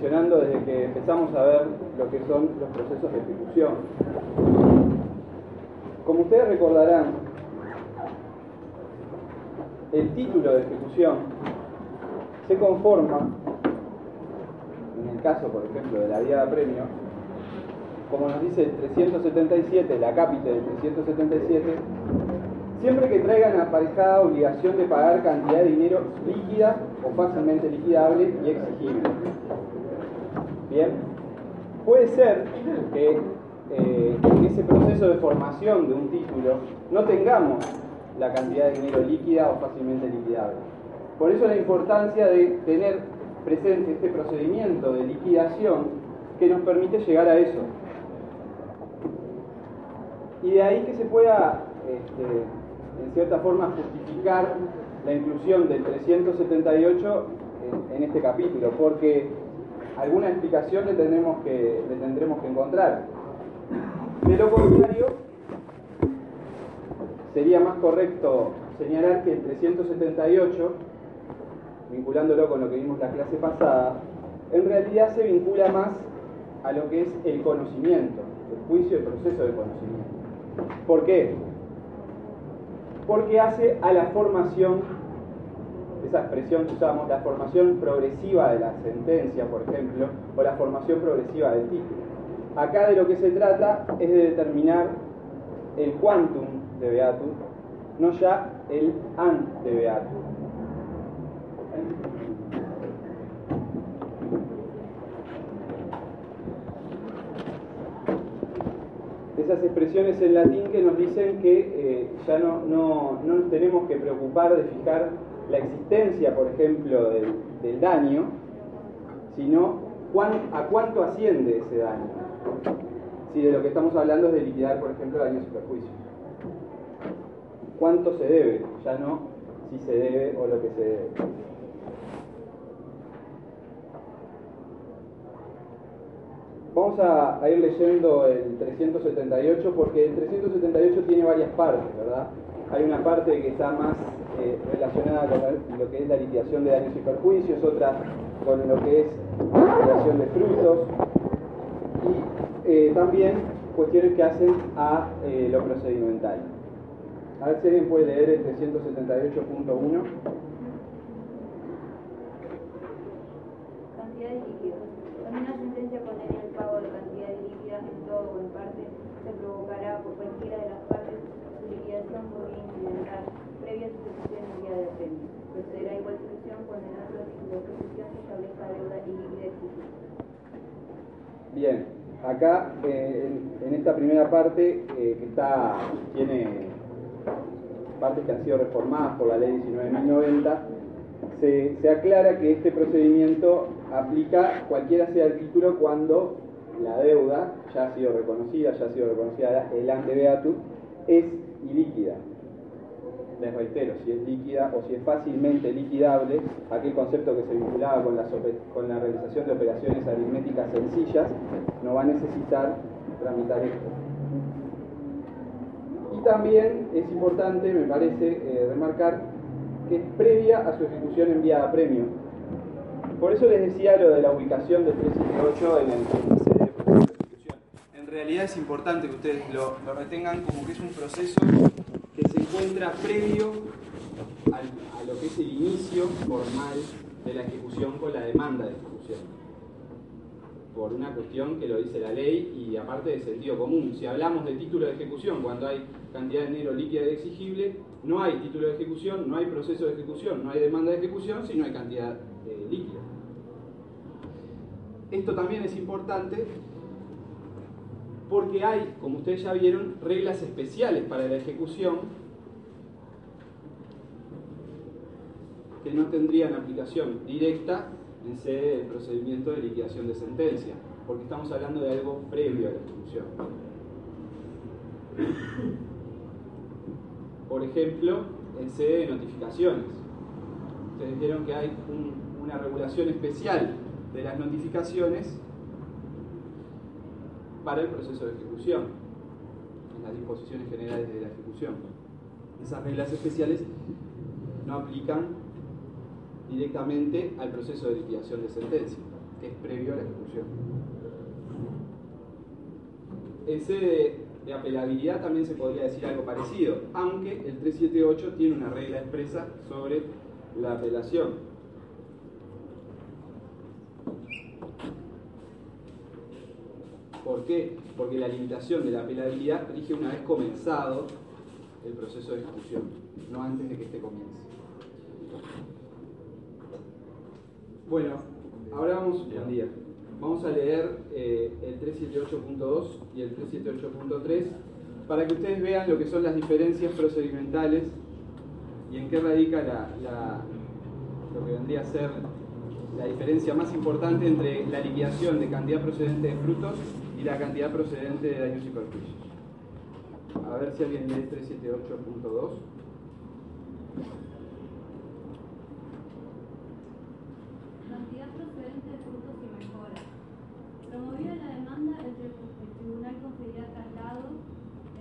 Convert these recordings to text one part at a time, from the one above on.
Desde que empezamos a ver lo que son los procesos de ejecución. Como ustedes recordarán, el título de ejecución se conforma, en el caso, por ejemplo, de la vía de premio, como nos dice el 377, la cápita del 377, siempre que traigan aparejada obligación de pagar cantidad de dinero líquida o fácilmente liquidable y exigible. Bien, puede ser que eh, en ese proceso de formación de un título no tengamos la cantidad de dinero líquida o fácilmente liquidable. Por eso la importancia de tener presente este procedimiento de liquidación que nos permite llegar a eso. Y de ahí que se pueda, este, en cierta forma, justificar la inclusión del 378 en, en, este capítulo, porque alguna explicación le tendremos que, le tendremos que encontrar. De lo contrario, sería más correcto señalar que el 378, vinculándolo con lo que vimos la clase pasada, en realidad se vincula más a lo que es el conocimiento, el juicio, el proceso de conocimiento. ¿Por qué? Porque hace a la formación, esa expresión que usamos, la formación progresiva de la sentencia, por ejemplo, o la formación progresiva del título. Acá de lo que se trata es de determinar el quantum de beatum, no ya el an de beatum. esas expresiones en latín que nos dicen que eh, ya no, no, no, nos tenemos que preocupar de fijar la existencia, por ejemplo, del, del daño, sino a cuánto asciende ese daño. Si de lo que estamos hablando es de liquidar, por ejemplo, daños y perjuicios. ¿Cuánto se debe? Ya no si se debe o lo que se debe. Vamos a, a, ir leyendo el 378 porque el 378 tiene varias partes, ¿verdad? Hay una parte que está más eh, relacionada con lo que es la liquidación de daños y perjuicios, otra con lo que es la liquidación de frutos y eh, también cuestiones que hacen a eh, lo procedimental. A ver si alguien puede leer el 378.1. Cantidad de líquidos. También una sentencia condenada el pago de cantidades líquidas en todo o en parte se provocará por cualquiera de las partes su liquidación por incidental previa a de. Procederá igual solución cuando en otro título de ejecución se establezca deuda y. Bien, acá eh, en, esta primera parte eh, que está tiene partes que han sido reformadas por la ley 19.090 se, se, aclara que este procedimiento aplica cualquiera sea el título cuando la deuda ya ha sido reconocida, ya ha sido reconocida el ante beatum, es ilíquida. Les reitero, si es líquida o si es fácilmente liquidable, aquel concepto que se vinculaba con la, con la realización de operaciones aritméticas sencillas, no va a necesitar tramitar esto. Y también es importante, me parece, eh, remarcar que es previa a su ejecución enviada a premio. Por eso les decía lo de la ubicación del 378 en el índice de ejecución. En realidad es importante que ustedes lo, retengan como que es un proceso encuentra previo a lo que es el inicio formal de la ejecución con la demanda de ejecución. Por una cuestión que lo dice la ley y aparte de sentido común. Si hablamos de título de ejecución cuando hay cantidad de dinero líquida y exigible, no hay título de ejecución, no hay proceso de ejecución, no hay demanda de ejecución si no hay cantidad eh, líquida. Esto también es importante porque hay, como ustedes ya vieron, reglas especiales para la ejecución que no tendrían aplicación directa en sede del procedimiento de liquidación de sentencia, porque estamos hablando de algo previo a la ejecución. Por ejemplo, en sede de notificaciones. Ustedes vieron que hay una regulación especial de las notificaciones para el proceso de ejecución, en las disposiciones generales de la ejecución. Esas reglas especiales no aplican directamente al proceso de liquidación de sentencia, que es previo a la ejecución. En sede de apelabilidad también se podría decir algo parecido, aunque el 378 tiene una regla expresa sobre la apelación. ¿Por qué? Porque la limitación de la apelabilidad rige una vez comenzado el proceso de ejecución, no antes de que este comience. Bueno, ahora vamos, día. vamos a leer eh, el 378.2 y el 378.3 para que ustedes vean lo que son las diferencias procedimentales y en qué radica la, lo que vendría a ser la diferencia más importante entre la liquidación de cantidad procedente de frutos y la cantidad procedente de daños y perjuicios. A ver si alguien lee 378.2.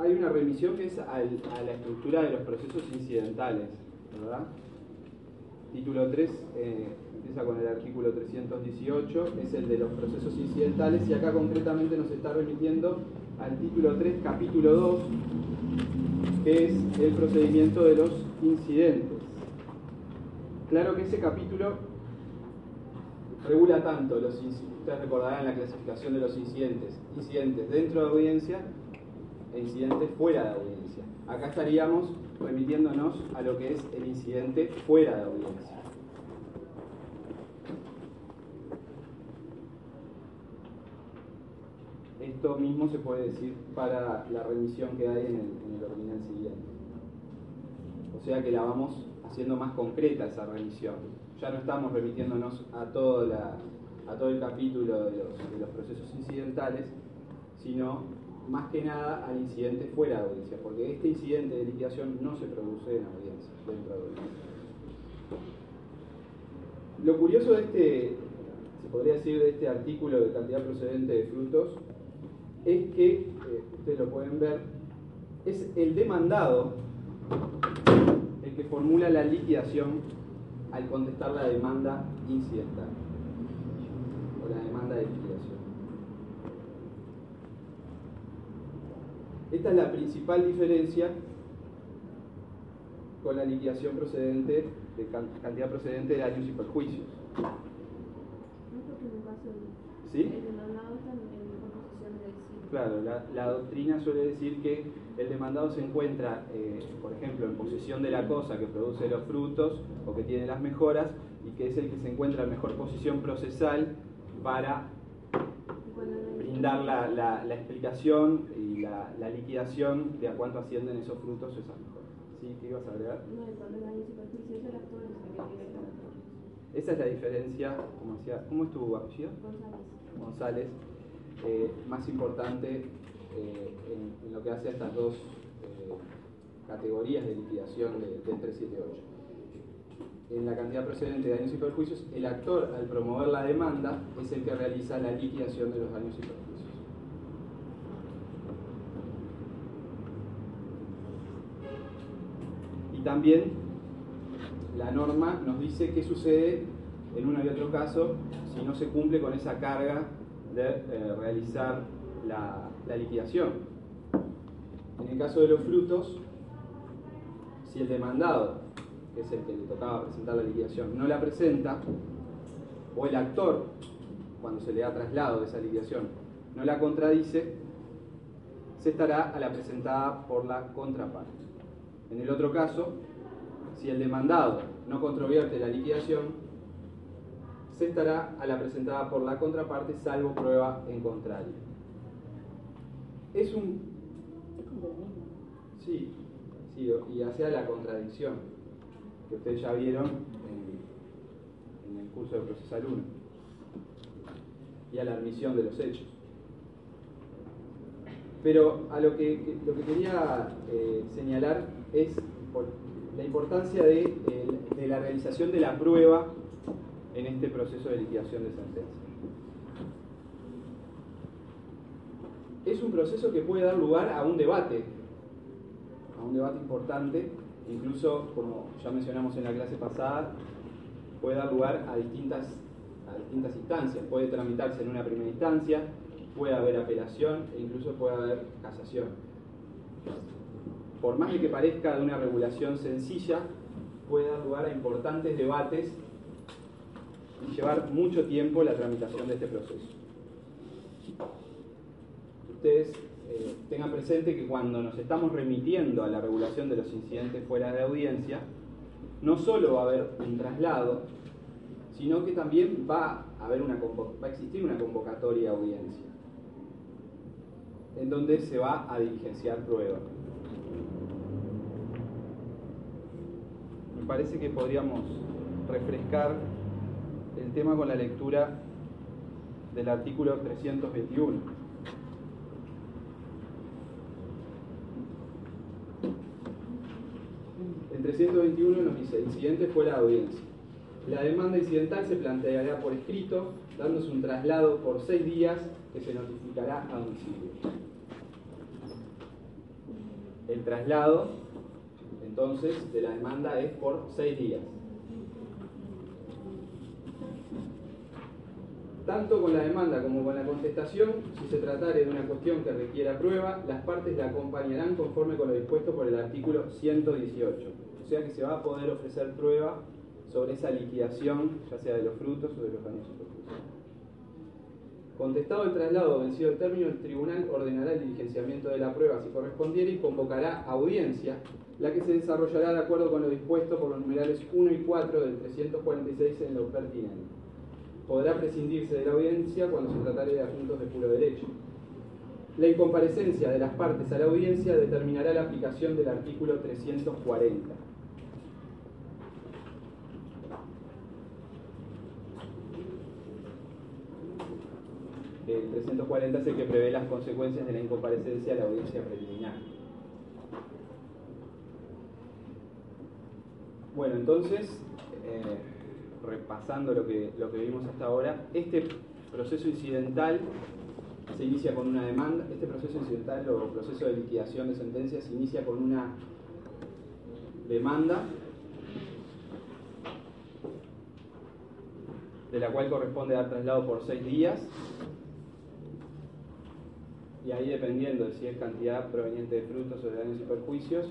Hay una remisión que es a la estructura de los procesos incidentales, ¿verdad? Título 3 eh, empieza con el artículo 318, es el de los procesos incidentales y acá concretamente nos está remitiendo al título 3, capítulo 2, que es el procedimiento de los incidentes. Claro que ese capítulo regula tanto los incidentes ustedes recordarán la clasificación de los incidentes, incidentes dentro de audiencia e incidentes fuera de audiencia. Acá estaríamos remitiéndonos a lo que es el incidente fuera de audiencia. Esto mismo se puede decir para la remisión que hay en el, en el ordinal siguiente. O sea que la vamos haciendo más concreta esa remisión. Ya no estamos remitiéndonos a todo el capítulo de los, procesos incidentales, sino más que nada al incidente fuera de audiencia, porque este incidente de liquidación no se produce en audiencia, dentro de audiencia. Lo curioso de este, se podría decir, de este artículo de cantidad procedente de frutos, es que, eh, ustedes lo pueden ver, es el demandado el que formula la liquidación al contestar la demanda incidental la demanda de liquidación. Esta es la principal diferencia con la liquidación procedente de cantidad procedente de daños y perjuicios. ¿Sí? Claro, la, doctrina suele decir que el demandado se encuentra, eh, por ejemplo, en posesión de la cosa que produce los frutos o que tiene las mejoras y que es el que se encuentra en mejor posición procesal para brindar la, explicación y la, liquidación de a cuánto ascienden esos frutos o esas mejoras. ¿Sí? ¿Qué ibas a agregar? Esa es la diferencia, como decía, ¿cómo es tu apellido? González. González, eh, más importante eh, en, lo que hace a estas dos eh, categorías de liquidación del 378 en la cantidad procedente de daños y perjuicios, el actor al promover la demanda es el que realiza la liquidación de los daños y perjuicios. Y también la norma nos dice qué sucede en uno y otro caso si no se cumple con esa carga de eh, realizar la, la liquidación. En el caso de los frutos, si el demandado, que es el que le tocaba presentar la liquidación, no la presenta, o el actor, cuando se le da traslado de esa liquidación, no la contradice, se estará a la presentada por la contraparte. En el otro caso, si el demandado no controvierte la liquidación, se estará a la presentada por la contraparte salvo prueba en contrario. Es un... Sí, sí, y hacia la contradicción, que ustedes ya vieron en, en el curso de procesal 1, y a la admisión de los hechos. Pero a lo que, lo que quería eh, señalar es la importancia de, la realización de la prueba en este proceso de liquidación de sentencia. Es un proceso que puede dar lugar a un debate, a un debate importante, incluso como ya mencionamos en la clase pasada, puede dar lugar a distintas, a distintas instancias. Puede tramitarse en una primera instancia, puede haber apelación e incluso puede haber casación. Por más de que parezca de una regulación sencilla, puede dar lugar a importantes debates y llevar mucho tiempo la tramitación de este proceso. Ustedes eh, tengan presente que cuando nos estamos remitiendo a la regulación de los incidentes fuera de audiencia, no solo va a haber un traslado, sino que también va a, haber una, va a existir una convocatoria a audiencia en donde se va a diligenciar prueba. Me parece que podríamos refrescar el tema con la lectura del artículo 321. El 321 nos dice, incidente fuera de audiencia. La demanda incidental se planteará por escrito, dándose un traslado por seis días que se notificará a domicilio. El traslado, entonces, de la demanda es por seis días. Tanto con la demanda como con la contestación, si se tratare de una cuestión que requiera prueba, las partes la acompañarán conforme con lo dispuesto por el artículo 118. O sea que se va a poder ofrecer prueba sobre esa liquidación, ya sea de los frutos o de los daños. Contestado el traslado vencido el término, el tribunal ordenará el diligenciamiento de la prueba si correspondiere y convocará audiencia, la que se desarrollará de acuerdo con lo dispuesto por los numerales 1 y 4 del 346 en lo pertinente. Podrá prescindirse de la audiencia cuando se tratare de asuntos de puro derecho. La incomparecencia de las partes a la audiencia determinará la aplicación del artículo 340. el 340 es el que prevé las consecuencias de la incomparecencia a la audiencia preliminar. Bueno, entonces, eh, repasando lo que, lo que vimos hasta ahora, este proceso incidental se inicia con una demanda, este proceso incidental o proceso de liquidación de sentencias se inicia con una demanda de la cual corresponde dar traslado por seis días. Y ahí dependiendo de si es cantidad proveniente de frutos o de daños y perjuicios,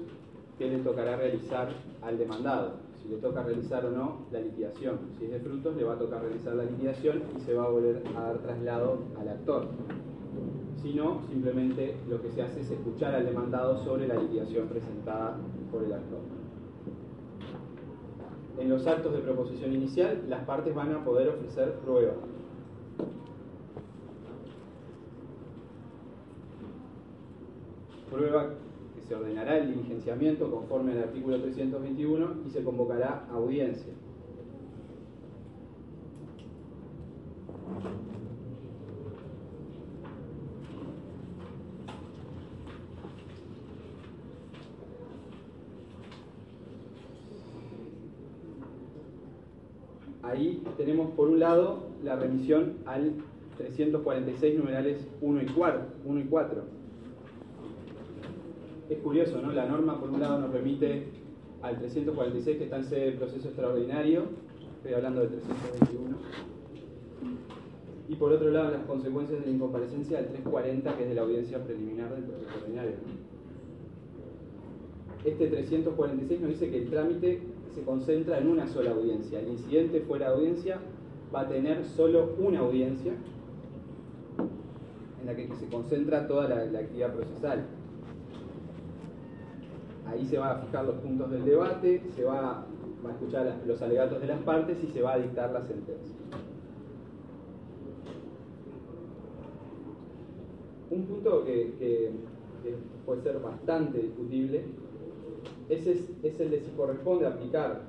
qué le tocará realizar al demandado. Si le toca realizar o no la liquidación. Si es de frutos, le va a tocar realizar la liquidación y se va a volver a dar traslado al actor. Si no, simplemente lo que se hace es escuchar al demandado sobre la liquidación presentada por el actor. En los actos de proposición inicial, las partes van a poder ofrecer pruebas prueba que se ordenará el diligenciamiento conforme al artículo 321 y se convocará audiencia. Ahí tenemos por un lado la remisión al 346 numerales 1 y 4. 1 y 4 es curioso, ¿no? La norma, por un lado, nos remite al 346 que está en sede de proceso extraordinario, estoy hablando del 321. Y por otro lado, las consecuencias de la incomparecencia del 340, que es de la audiencia preliminar del proceso ordinario. Este 346 nos dice que el trámite se concentra en una sola audiencia. El incidente fuera de audiencia va a tener solo una audiencia en la que se concentra toda la, actividad procesal. Ahí se va a fijar los puntos del debate, se va, a escuchar los alegatos de las partes y se va a dictar la sentencia. Un punto que, puede ser bastante discutible es, es el de si corresponde aplicar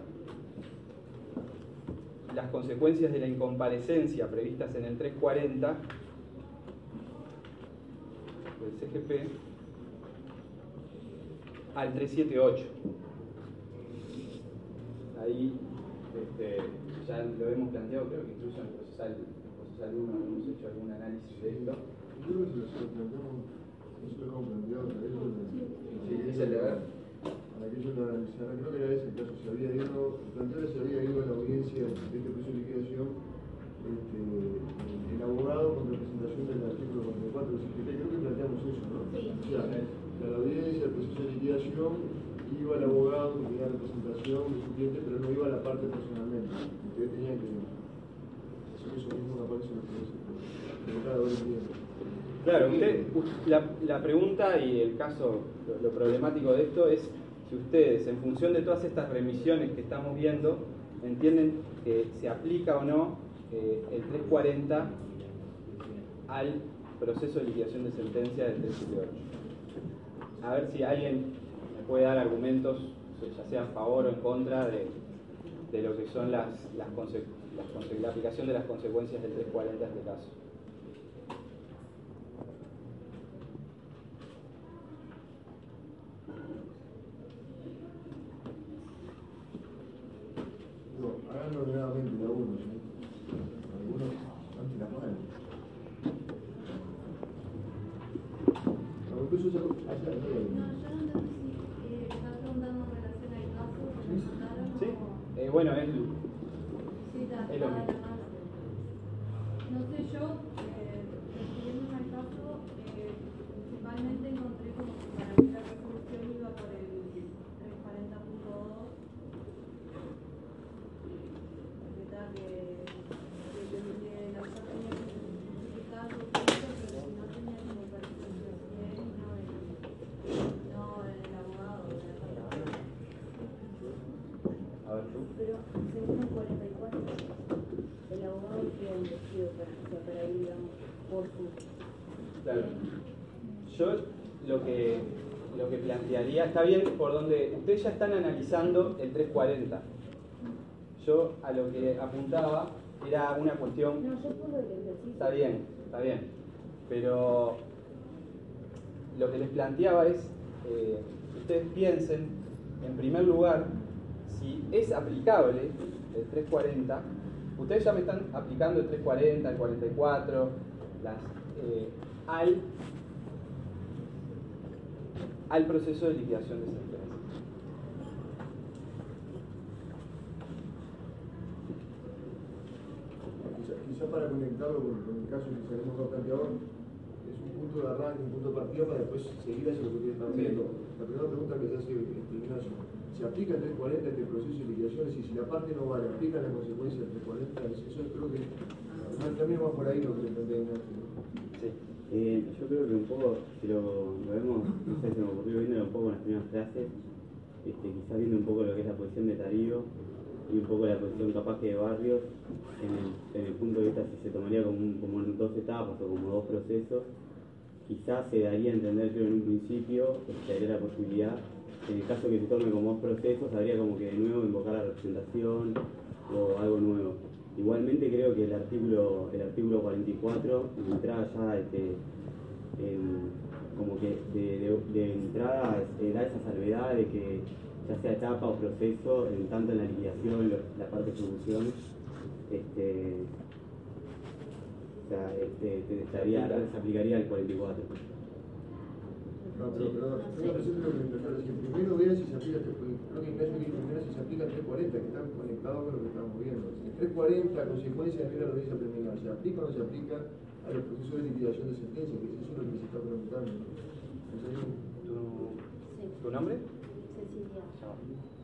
las consecuencias de la incomparecencia previstas en el 340 del CGP al 378. Ahí este, ya lo hemos planteado, creo que incluso en el procesal, procesal 1 hemos hecho algún análisis de esto. Creo que se lo planteamos, no se lo hemos planteado, Sí, es el deber para que ellos lo analizaran. Creo que era ese el caso, se había ido, plantear se había ido a la audiencia de este proceso de liquidación este, el abogado con representación del artículo 44 del CGT, creo que planteamos eso, ¿no? Sí. O sea, la audiencia, el proceso de liquidación, iba el abogado que tenía representación del cliente, pero no iba a la parte personalmente. Ustedes tenían que hacer eso mismo, que pero cada vez Claro, usted, la, la, pregunta y el caso, lo problemático de esto es si ustedes, en función de todas estas remisiones que estamos viendo, entienden que se aplica o no eh, el 340 al proceso de liquidación de sentencia del 378. A ver si alguien me puede dar argumentos, ya sea a favor o en contra de, de lo que son las, las, la aplicación de las consecuencias del 340 en este caso. ordenadamente de algunos, ¿eh? algunos antes la mano. No, incluso ya, allá, no, yo no entendí si eh, está preguntando en relación al caso que me mandaron ¿Sí? o... Eh, bueno, es, sí, está, es lo mismo. No sé, yo, eh, refiriéndome al caso, eh, principalmente encontré como que para mí la resolución iba por el 340.2 Pero según el 44, el abogado tiene un vestido para, para ir, digamos, por su... Claro. Yo lo que, lo que plantearía, está bien por donde ustedes ya están analizando el 340. Yo a lo que apuntaba era una cuestión... No, yo puedo el. Está bien, está bien. Pero lo que les planteaba es eh, ustedes piensen, en primer lugar, si es aplicable el 340, ustedes ya me están aplicando el 340, el 44, las, eh, al, al proceso de liquidación de sentencia. Quizá, para conectarlo con, el caso que tenemos planteado, es un punto de arranque, un punto de partida para después seguir hacia lo que ustedes están viendo. La primera pregunta que se hace Ignacio se aplica el 340 este proceso de liquidaciones y si la parte no vale, aplica la consecuencia del 340, eso creo que también va por ahí lo que le plantea Sí. Eh, yo creo que un poco, si lo, vemos, no sé, se me ocurrió viendo un poco en las primeras clases, este, quizás viendo un poco lo que es la posición de Tarío y un poco la posición capaz que de Barrios, en el, punto de vista si se tomaría como, como en dos etapas o como dos procesos, quizás se daría a entender yo en un principio que se daría la posibilidad en el caso que se tome como dos procesos, habría como que de nuevo invocar la representación o algo nuevo. Igualmente creo que el artículo, el artículo 44, de entrada ya este, em, como que de, entrada este, da esa salvedad de que ya sea etapa o proceso, en tanto en la liquidación, la parte de ejecución, este, o sea, este, estaría, se aplicaría el 44. No, pero, pero, pero, pero, pero, primero si se aplica este 44. 340, consecuencia de la audiencia preliminar, ¿se aplica o no se aplica a los procesos de liquidación de sentencia? Que eso es lo que se está preguntando. ¿Tu, ¿Tu nombre? Cecilia.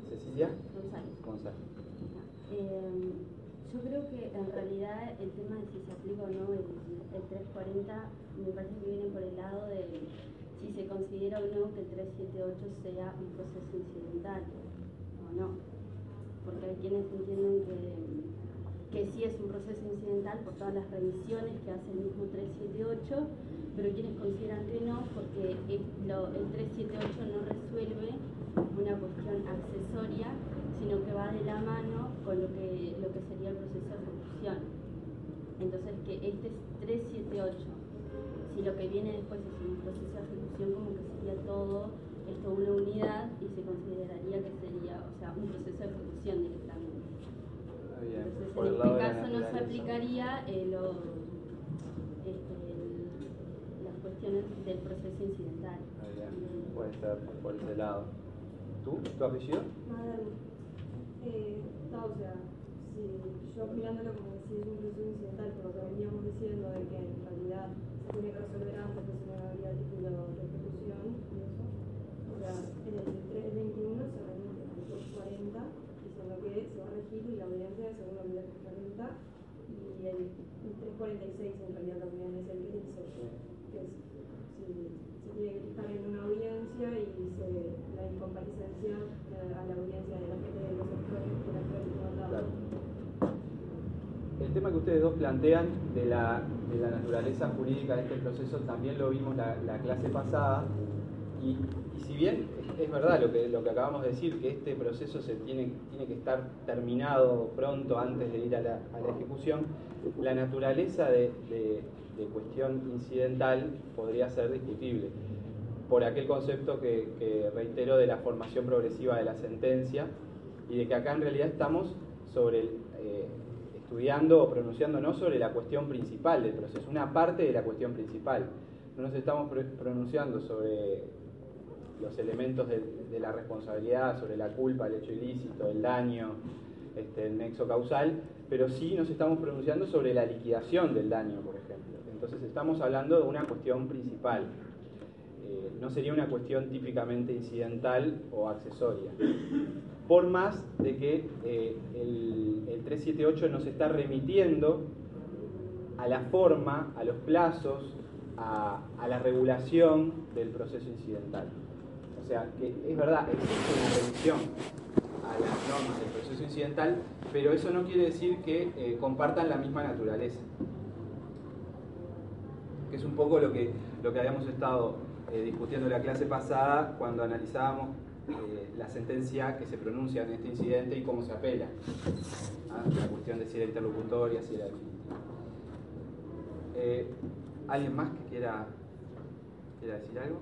Cecilia González. González. Eh, yo creo que en realidad el tema de si se aplica o no el, el 340 me parece que viene por el lado de si se considera o no que el 378 sea un proceso incidental o no. Porque hay quienes entienden que, que sí es un proceso incidental por todas las revisiones que hace el mismo 378, pero quienes consideran que no porque el, lo, el 378 no resuelve una cuestión accesoria, sino que va de la mano con lo que, lo que sería el proceso de ejecución. Entonces, que este es 378 si lo que viene después es un proceso de ejecución, como que sería todo esto una unidad y se consideraría que sería, o sea, un proceso de ejecución directamente. Bien. Entonces, Por en el este caso no se aplicaría eh, lo- este, el- las cuestiones del proceso incidental. Bien. Puede ser por ese lado. ¿Tú? ¿Tu apellido? Madame, eh, no, o sea, si yo mirándolo como si es un proceso incidental, por lo que veníamos diciendo de que en realidad se tiene que resolver antes, que si no habría título de ejecución y eso. O sea, en el 321 se remite al 240, diciendo que se la audiencia según que la reglamenta, y el, el 346 en realidad también es el que dice que es, si se tiene que fijar en una audiencia y se, la incomparecencia eh, a la audiencia de la gente de los actores de la. Claro. El tema que ustedes dos plantean de la, de la naturaleza jurídica de este proceso también lo vimos la, la clase pasada y, si bien es, verdad lo que, lo que acabamos de decir, que este proceso se tiene, tiene que estar terminado pronto antes de ir a la, ejecución, la naturaleza de, cuestión incidental podría ser discutible por aquel concepto que, reitero de la formación progresiva de la sentencia y de que acá en realidad estamos sobre eh, estudiando o pronunciándonos sobre la cuestión principal del proceso, una parte de la cuestión principal. No nos estamos pro- pronunciando sobre los elementos de, la responsabilidad, sobre la culpa, el hecho ilícito, el daño, este, el nexo causal, pero sí nos estamos pronunciando sobre la liquidación del daño, por ejemplo. Entonces estamos hablando de una cuestión principal. Eh, no sería una cuestión típicamente incidental o accesoria. Por más de que eh, el, el 378 nos está remitiendo a la forma, a los plazos, a la regulación del proceso incidental. O sea, que es verdad, existe una revisión a las normas del proceso incidental, pero eso no quiere decir que eh, compartan la misma naturaleza. Que es un poco lo que, lo que habíamos estado eh, discutiendo en la clase pasada cuando analizábamos eh, la sentencia que se pronuncia en este incidente y cómo se apela. ¿ah? La cuestión de si era interlocutoria, si era definitiva. ¿Alguien más que quiera, quiera decir algo?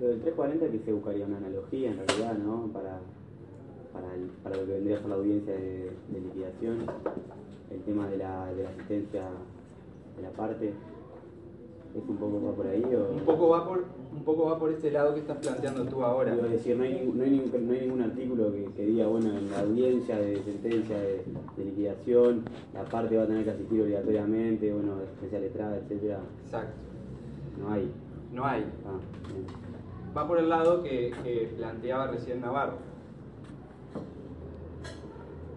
Lo del 340 que se buscaría una analogía en realidad, ¿no? Para, para, el- para lo que vendría a ser la audiencia de, de liquidación, el tema de la, de la asistencia de la parte, ¿es un poco va por ahí o...? Un poco va por, un poco va por este lado que estás planteando tú ahora. Quiero decir, no hay, ningún- no, hay ningún, no hay ningún artículo que, que diga, bueno, en la audiencia de sentencia de, de liquidación, la parte va a tener que asistir obligatoriamente, bueno, asistencia letrada, etcétera. Exacto. No hay. No hay. Ah, bien. Va por el lado que, planteaba recién Navarro.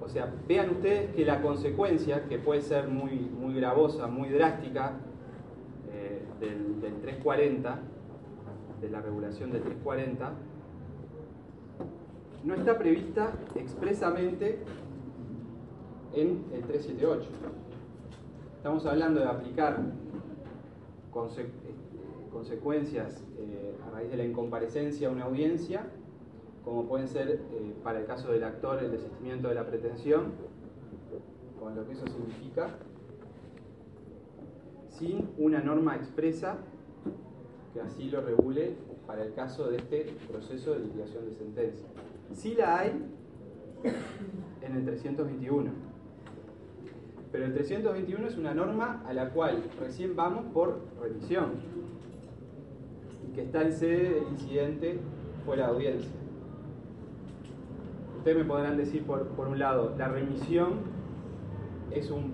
O sea, vean ustedes que la consecuencia, que puede ser muy, muy gravosa, muy drástica, eh, del, del 340, de la regulación del 340, no está prevista expresamente en el 378. Estamos hablando de aplicar consecuencias eh, a raíz de la incomparecencia a una audiencia, como pueden ser, eh, para el caso del actor, el desistimiento de la pretensión, con lo que eso significa, sin una norma expresa que así lo regule para el caso de este proceso de liquidación de sentencia. Sí la hay en el 321. Pero el 321 es una norma a la cual recién vamos por remisión. Que está en sede del incidente fuera de audiencia. Ustedes me podrán decir, por, por un lado, la remisión es un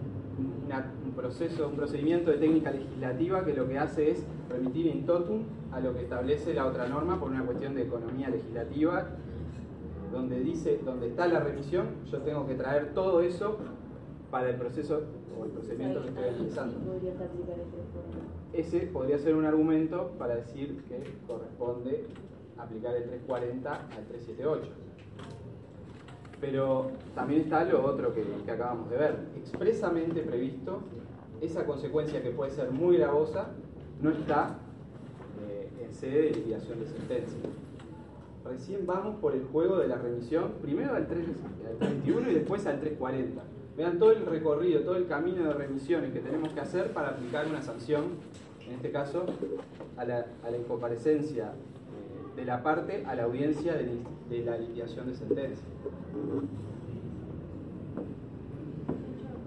proceso, un procedimiento de técnica legislativa que lo que hace es remitir in totum a lo que establece la otra norma por una cuestión de economía legislativa, donde dice, donde está la remisión, yo tengo que traer todo eso para el proceso o el procedimiento que estoy analizando. Podrías aplicar el 340. Ese podría ser un argumento para decir que corresponde aplicar el 340 al 378. Pero también está lo otro que, acabamos de ver. Expresamente previsto, esa consecuencia que puede ser muy gravosa no está eh, en sede de liquidación de sentencia. Recién vamos por el juego de la remisión, primero al 3 al 31 y después al 340. Vean todo el recorrido, todo el camino de remisiones que tenemos que hacer para aplicar una sanción, en este caso, a la, a incomparecencia eh, de la parte a la audiencia de la liquidación de sentencia.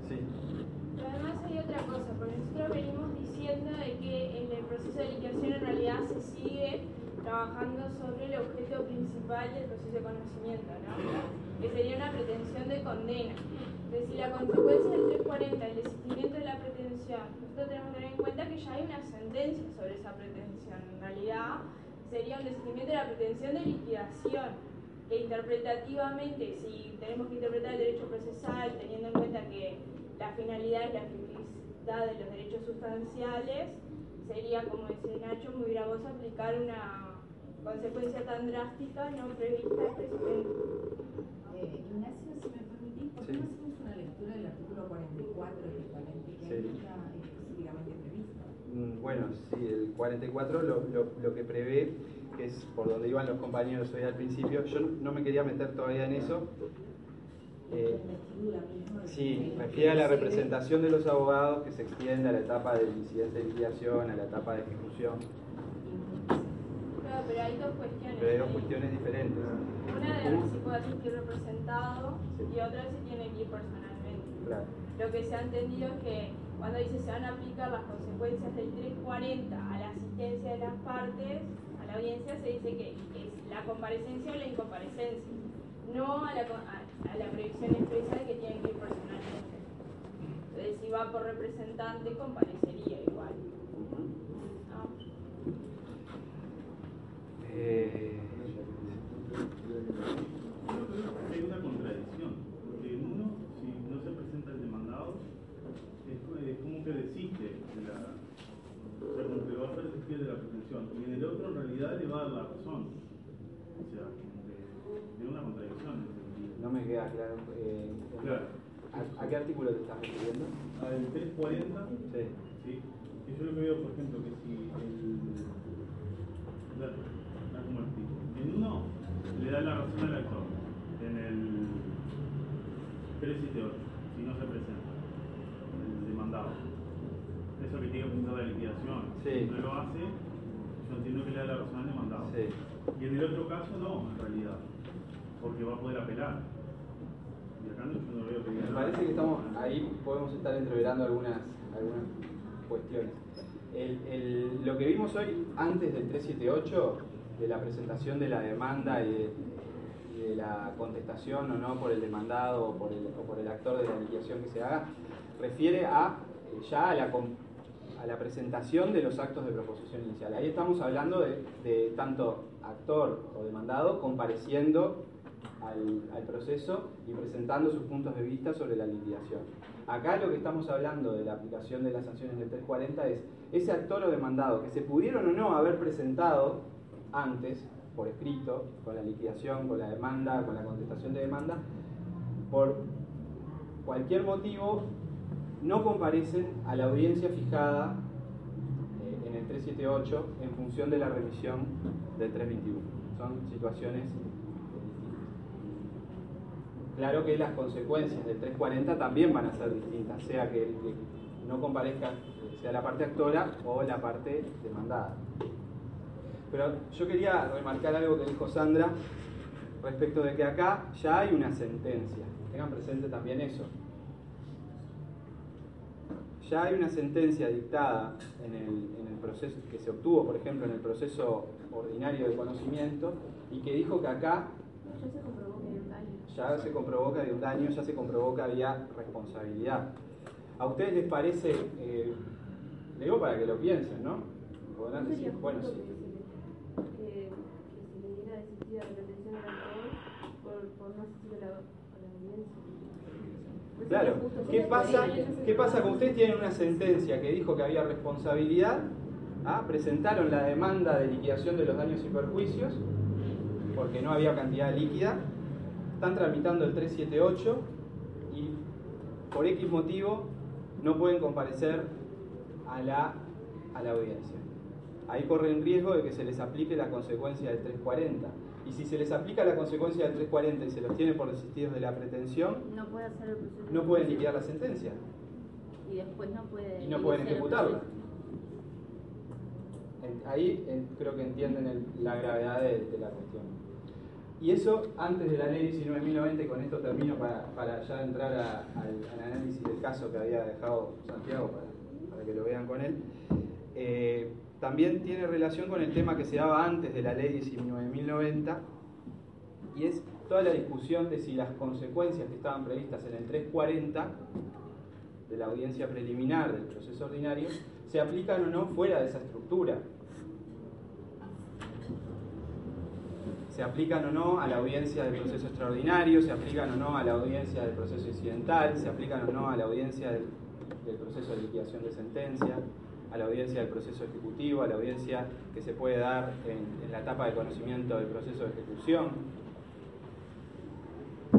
Sí. Pero además hay otra cosa, porque nosotros venimos diciendo de que en el proceso de liquidación en realidad se sigue trabajando sobre el objeto principal del proceso de conocimiento, ¿no? Que sería una pretensión de condena. Entonces, si la consecuencia del 340 el desistimiento de la pretensión, nosotros tenemos que tener en cuenta que ya hay una sentencia sobre esa pretensión. En realidad, sería un desistimiento de la pretensión de liquidación que interpretativamente, si tenemos que interpretar el derecho procesal teniendo en cuenta que la finalidad es la efectividad de los derechos sustanciales, sería, como dice Nacho, muy gravoso aplicar una consecuencia tan drástica no prevista expresamente. Eh, Ignacio, si me permitís, ¿por qué Sí. no hacemos una lectura del artículo 44 del 40 que Sí. ahí está específicamente previsto? Mm, Bueno, sí, el 44 lo, lo- lo que prevé, que es por donde iban los compañeros hoy al principio, yo no, me quería meter todavía en eso. Eh, sí, refiere a la representación de los abogados que se extiende a la etapa del incidente de liquidación, a la etapa de ejecución, Claro, pero hay dos cuestiones. pero hay dos ahí. cuestiones diferentes. Una de si puede asistir representado Sí. y otra si tiene que ir personalmente. Claro. Lo que se ha entendido es que cuando dice se van a aplicar las consecuencias del 340 a la asistencia de las partes, a la audiencia se dice que es la comparecencia o la incomparecencia, no a la, a, a la previsión expresa de que tienen que ir personalmente. Entonces, si va por representante, comparecería igual. ¿no? Eh, Hay una contradicción, porque en uno, si no se presenta el demandado, es, que desiste de la. O sea, como que va a hacer desistir de la pretensión, y en el otro, en realidad, le va a dar la razón. O sea, como que tiene una contradicción en ese sentido. no me queda claro. eh, Claro. ¿a, a qué artículo te estás refiriendo? Al 340, Sí. ¿sí? Y yo lo que veo, por ejemplo, que si el. la-. En uno le da la razón al actor, en el 378, si no se presenta, el demandado. Eso que tiene que presentar la liquidación, Sí. si no lo hace, yo entiendo que le da la razón al demandado. Sí. Y en el otro caso no, en realidad, porque va a poder apelar. Y acá no, yo no veo que Me parece que estamos ahí podemos estar entreverando algunas, algunas cuestiones. El- el- lo que vimos hoy, antes del 378, de la presentación de la demanda y de, la contestación o no por el demandado o por el, o por el actor de la liquidación que se haga, refiere a ya a la, a la presentación de los actos de proposición inicial. Ahí estamos hablando de, tanto actor o demandado compareciendo al, al proceso y presentando sus puntos de vista sobre la liquidación. Acá lo que estamos hablando de la aplicación de las sanciones del 340 es ese actor o demandado que se pudieron o no haber presentado antes, por escrito, con la liquidación, con la demanda, con la contestación de demanda, por cualquier motivo no comparecen a la audiencia fijada eh, en el 378 en función de la revisión del 321. Son situaciones distintas. Claro que las consecuencias del 340 también van a ser distintas, sea que, que no comparezca sea la parte actora o la parte demandada. Pero yo quería remarcar algo que dijo Sandra respecto de que acá ya hay una sentencia. Tengan presente también eso. Ya hay una sentencia dictada en el, en el proceso que se obtuvo, por ejemplo, en el proceso ordinario de conocimiento y que dijo que acá Ya se comprobó que hay un daño. ya se comprobó que había un daño, ya se comprobó que había responsabilidad. ¿A ustedes les parece, eh, le digo para que lo piensen, ¿no? Podrán ¿No decir, bueno, sí. que, que, que se le diera desistida de retención al autor por, por no asistir a la, a la audiencia? ¿No sería Claro? ¿qué pasa. ¿qué pasa que ustedes tienen una sentencia que dijo que había responsabilidad? ¿ah? Presentaron la demanda de liquidación de los daños y perjuicios porque no había cantidad líquida. Están tramitando el 378 y por X motivo no pueden comparecer a la, a la audiencia. Ahí corren riesgo de que se les aplique la consecuencia del 340. Y si se les aplica la consecuencia del 340 y se los tiene por desistidos de la pretensión, No puede hacer el proceso. no pueden liquidar la sentencia Y después no puede. y no pueden ejecutarla. Ahí creo que entienden el- la gravedad de, de la cuestión. Y eso antes de la ley 19.090, y con esto termino para, para ya entrar a- al, al análisis del caso que había dejado Santiago para, para que lo vean con él. Eh, también tiene relación con el tema que se daba antes de la ley 19.090 y es toda la discusión de si las consecuencias que estaban previstas en el 340 de la audiencia preliminar del proceso ordinario se aplican o no fuera de esa estructura. Se aplican o no a la audiencia del proceso extraordinario, se aplican o no a la audiencia del proceso incidental, se aplican o no a la audiencia del, del proceso de liquidación de sentencia, a la audiencia del proceso ejecutivo, a la audiencia que se puede dar en, la etapa de conocimiento del proceso de ejecución.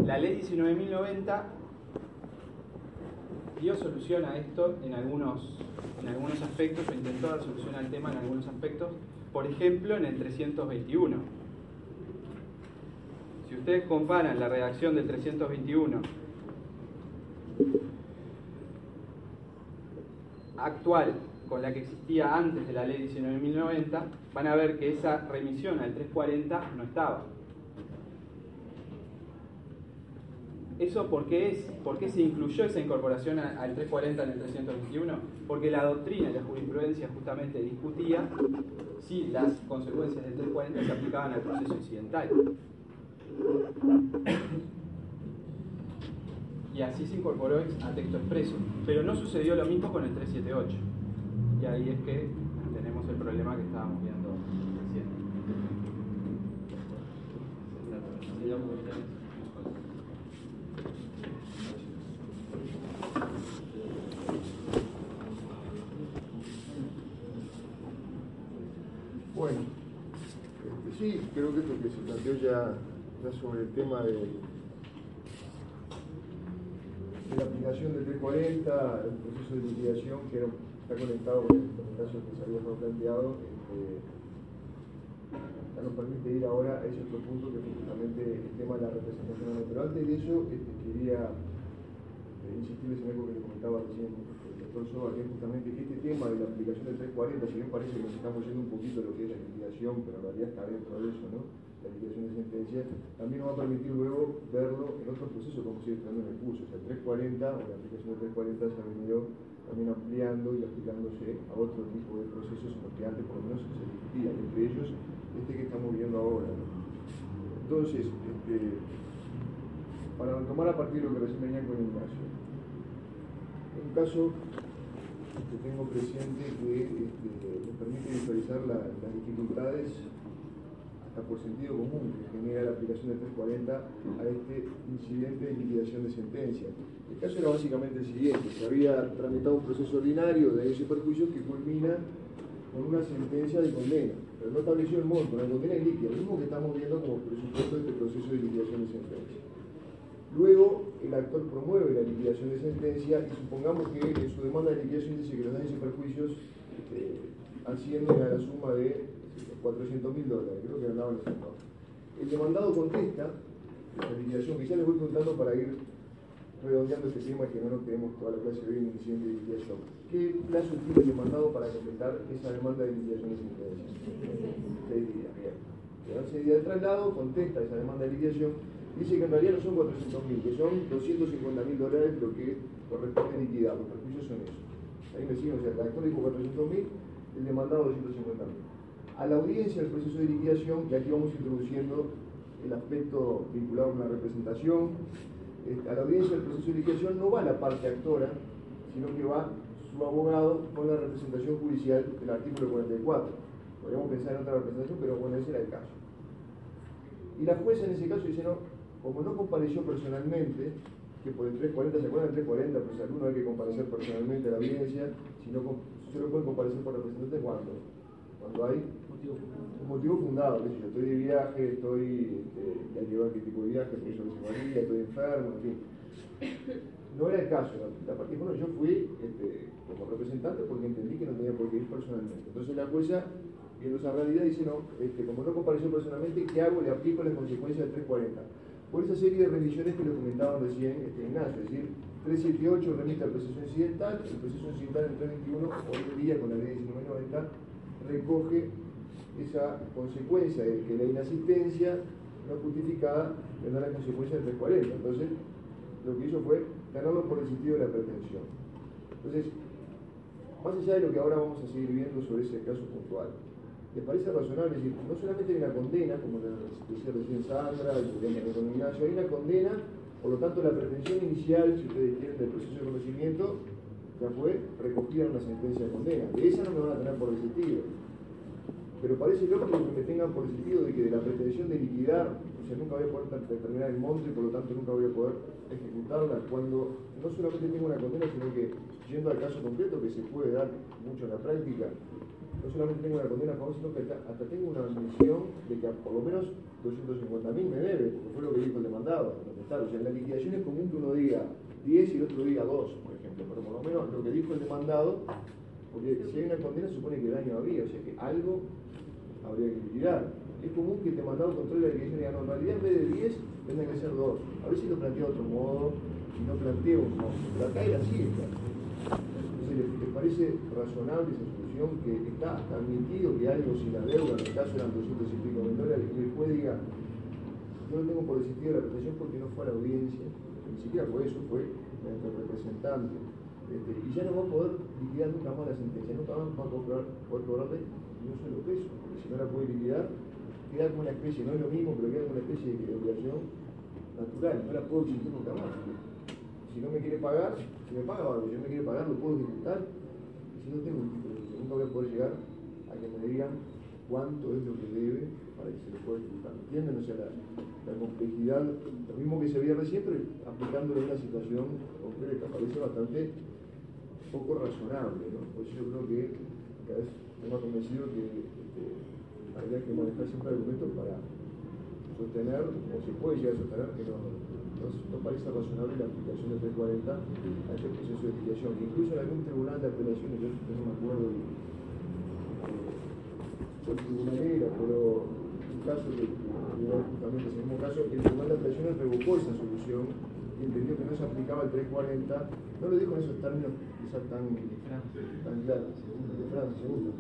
La ley 19.090 dio solución a esto en algunos, en algunos aspectos, o intentó dar solución al tema en algunos aspectos, por ejemplo en el 321. Si ustedes comparan la redacción del 321 actual con la que existía antes de la ley 19.090, van a ver que esa remisión al 340 no estaba. ¿Eso por qué es? ¿Por qué se incluyó esa incorporación al 340 en el 321? Porque la doctrina y la jurisprudencia justamente discutía si las consecuencias del 340 se aplicaban al proceso incidental. Y así se incorporó a texto expreso. Pero no sucedió lo mismo con el 378. Y ahí es que tenemos el problema que estábamos viendo recién. Bueno, este, sí, creo que esto que se planteó ya, ya sobre el tema de, la aplicación del 340, el proceso de liquidación que era- está conectado con el, caso que se había planteado, este, nos permite ir ahora a ese otro punto que fue justamente el tema de la representación. Pero antes de eso, este, quería eh, insistirles en algo que le comentaba recién el doctor Soba, que es justamente que este tema de la aplicación del 340, si bien parece que nos estamos yendo un poquito a lo que es la liquidación, pero en realidad está dentro de eso, ¿no? La liquidación de sentencia, también nos va a permitir luego verlo en otros procesos, como sigue estando en el curso. O sea, el 340 o la aplicación del 340 se ha venido también ampliando y aplicándose a otro tipo de procesos en los que antes por lo menos se discutía, y entre ellos este que estamos viendo ahora. Entonces, este, para retomar a partir de lo que recién venía con Ignacio, un caso que tengo presente que este, nos permite visualizar la- las dificultades, por sentido común, que genera la aplicación del 340 a este incidente de liquidación de sentencia. El caso era básicamente el siguiente, se había tramitado un proceso ordinario de daños y perjuicios que culmina con una sentencia de condena, pero no estableció el monto, la condena es líquida, lo mismo que estamos viendo como presupuesto de este proceso de liquidación de sentencia. Luego, el actor promueve la liquidación de sentencia y supongamos que en su demanda de liquidación dice que los daños y perjuicios este, ascienden a la suma de 400 mil dólares, creo que andaban los centavos. El demandado contesta la liquidación, que ya les voy contando para ir redondeando este tema que no nos quedemos toda la clase hoy en el incidente de liquidación. ¿Qué plazo tiene el demandado para completar esa demanda de liquidación de sentencia? Seis días, bien. Le dan seis de traslado, contesta esa demanda de liquidación, dice que en realidad no son 400 mil, que son 250 mil dólares lo que corresponde liquidar, los perjuicios son esos. Ahí me siguen, o sea, el actor dijo 400.000, el demandado 250.000. A la audiencia del proceso de liquidación, que aquí vamos introduciendo el aspecto vinculado con la representación, este, a la audiencia del proceso de liquidación no va la parte actora, sino que va su abogado con la representación judicial del artículo 44. Podríamos pensar en otra representación, pero bueno, ese era el caso. Y la jueza en ese caso dice, no, como no compareció personalmente, que por el 340, ¿se acuerdan del 340? Pues alguno hay que comparecer personalmente a la audiencia, si no, solo pueden comparecer por representante cuando, cuando hay motivo fundado, si yo estoy de viaje, estoy, ya llevo qué tipo de viaje, porque yo no estoy enfermo, en fin. No era el caso, la, bueno, yo fui este, como representante porque entendí que no tenía por qué ir personalmente. Entonces la jueza, viendo esa realidad, dice, no, este, como no compareció personalmente, ¿qué hago? Le aplico las consecuencias del 340 por esa serie de revisiones que lo comentaban recién este, Ignacio, es decir, 378 remite al proceso incidental, el proceso incidental en 321, hoy en día con la ley 1990, recoge esa consecuencia de que la inasistencia no justificada tendrá la consecuencia del 340. Entonces, lo que hizo fue tenerlo por el sentido de la pretensión. Entonces, más allá de lo que ahora vamos a seguir viendo sobre ese caso puntual, ¿les parece razonable? decir, no solamente hay una condena, como decía recién Sandra, el Ignacio, hay una condena, por lo tanto la pretensión inicial, si ustedes quieren, del proceso de conocimiento, ya fue recogida en una sentencia de condena. De esa no me van a tener por resistido pero parece lógico que me tengan por el sentido de que de la pretensión de liquidar, o sea, nunca voy a poder determinar el monto y por lo tanto nunca voy a poder ejecutarla cuando no solamente tengo una condena, sino que yendo al caso concreto que se puede dar mucho en la práctica, no solamente tengo una condena a favor, sino que hasta, tengo una admisión de que por lo menos 250 mil me debe, porque fue lo que dijo el demandado. O sea, en la liquidación es común que uno diga 10 y el otro diga 2, por ejemplo, pero por lo menos lo que dijo el demandado, porque si hay una condena supone que daño había, o sea que algo habría que liquidar. Es común que te mandado control de la liquidación y diga, no, en vez de 10 tendrán que ser 2. A si lo planteo de otro modo y no planteo modo. Pero acá era así. Entonces, ¿les, parece razonable esa solución que está admitido que algo si la deuda, en el caso eran 200 y pico mil dólares, y después diga, yo lo tengo por existir de la prestación porque no fue a la audiencia, ni siquiera fue eso, fue nuestro representante. Este, y ya no va a poder liquidar nunca más la sentencia, nunca más va a poder cobrarle un solo peso si no la puede liquidar, queda como una especie, no es lo mismo, pero queda como una especie de obligación natural, no la puedo exigir nunca más. Si no me quiere pagar, si me paga algo, si no me quiere pagar, lo puedo ejecutar. Y si no tengo un título, nunca voy a poder llegar a que me digan cuánto es lo que debe para que se lo pueda ejecutar. ¿Entienden? O sea, la, la complejidad, lo mismo que se veía recién, pero aplicándolo en una situación concreta, parece bastante poco razonable, ¿no? Por eso yo creo que cada vez más convencido que habría que manejar siempre argumentos para sostener, o se puede llegar a sostener, que no, no, parece razonable la aplicación de 340 a este proceso de liquidación. Incluso en algún tribunal de apelaciones, yo no me acuerdo el tribunal era, pero un caso que justamente ese mismo caso, el tribunal de apelaciones revocó esa solución y entendió que no se aplicaba el 340, no lo dijo en esos términos quizás tan, tan claros, de Francia, segundo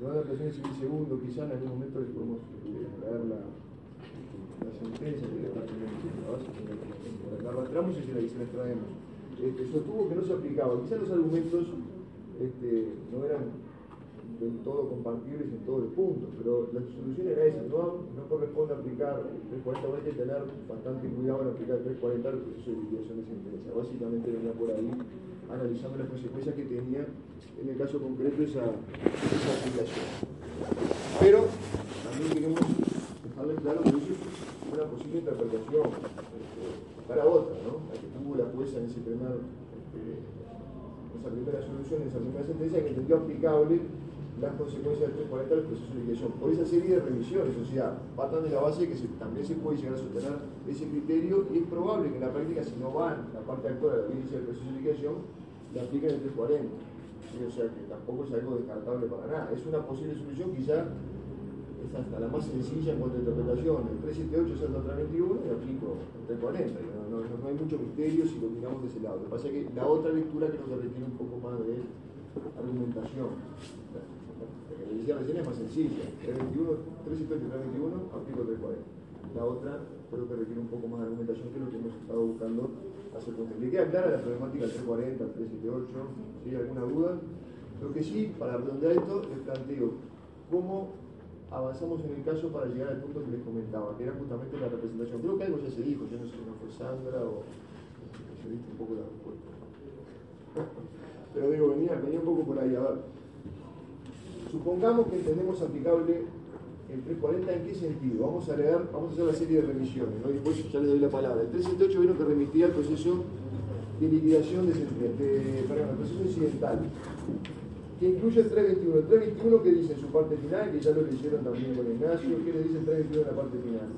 van a presión civil segundo, quizá en algún momento les podemos eh, traer la, la sentencia que la la arrastramos y se la, se la traemos. Este, sostuvo que no se aplicaba, quizás los argumentos este, no eran del todo compartibles en todos los puntos, pero la solución era esa, no, corresponde aplicar el 340, hay que tener bastante cuidado en aplicar el 340 al proceso de liquidación de sentencia. Básicamente venía por ahí analizando las consecuencias que tenía en el caso concreto esa, esa aplicación. Pero también queremos dejarles claro que eso es una posible interpretación este, para otra, ¿no? la que tuvo la jueza en ese primer, este, esa primera solución, esa primera sentencia, que entendió aplicable las consecuencias del 340 del proceso de liquidación. Por esa serie de revisiones, o sea, partan de la base que también se puede llegar a sostener ese criterio y es probable que en la práctica, si no van la parte actual de la audiencia del proceso de liquidación, le apliquen el 340. O sea que tampoco es algo descartable para nada. Es una posible solución, quizá es hasta la más sencilla en cuanto a interpretación. El 378 es el 321 y aplico el 340. No, no, hay mucho misterio si lo miramos de ese lado. Lo que pasa es que la otra lectura que requiere un poco más de argumentación. Que decía recién es más sencilla. 321, 378 321, aplico 340. La otra creo que requiere un poco más de argumentación que lo que hemos estado buscando hacer con ¿Le queda clara la problemática del 340, 378? ¿Sí? ¿Alguna duda? Lo que sí, para redondear esto, les planteo cómo avanzamos en el caso para llegar al punto que les comentaba, que era justamente la representación. Creo que algo ya se dijo, yo no sé si no fue Sandra o se viste un poco la respuesta. Pero digo, venía, venía un poco por ahí. A ver, supongamos que entendemos aplicable el 340 en qué sentido. Vamos a leer, vamos a hacer la serie de y después ya les doy la palabra. El 378 vino que remitía al proceso de liquidación de, de perdón, el proceso incidental, que incluye el 321. El 321 que dice en su parte final, que ya lo leyeron también con Ignacio, ¿qué le dice el 321 en la parte final?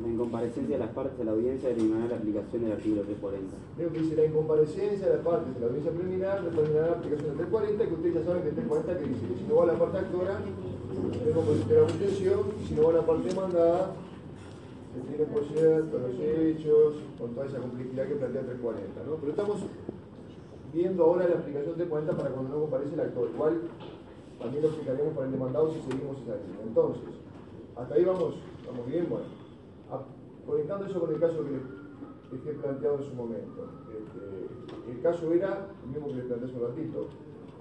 La incomparecencia de las partes de la audiencia determinará la aplicación del artículo 340. Creo que dice la incomparecencia de las partes de la audiencia preliminar determinará la aplicación del 340, que ustedes ya saben que el 340 que dice que si no va la parte actora, tenemos que de la obtención, y si no va la parte demandada, se tiene por cierto los hechos, con toda esa complejidad que plantea el 340. ¿no? Pero estamos viendo ahora la aplicación del 340 para cuando no comparece el actor. Igual también lo explicaremos para el demandado si seguimos esa línea. Entonces, hasta ahí vamos, vamos bien, bueno conectando eso con el caso que les he planteado en su momento. Este, el caso era, el mismo que les planteé hace un ratito,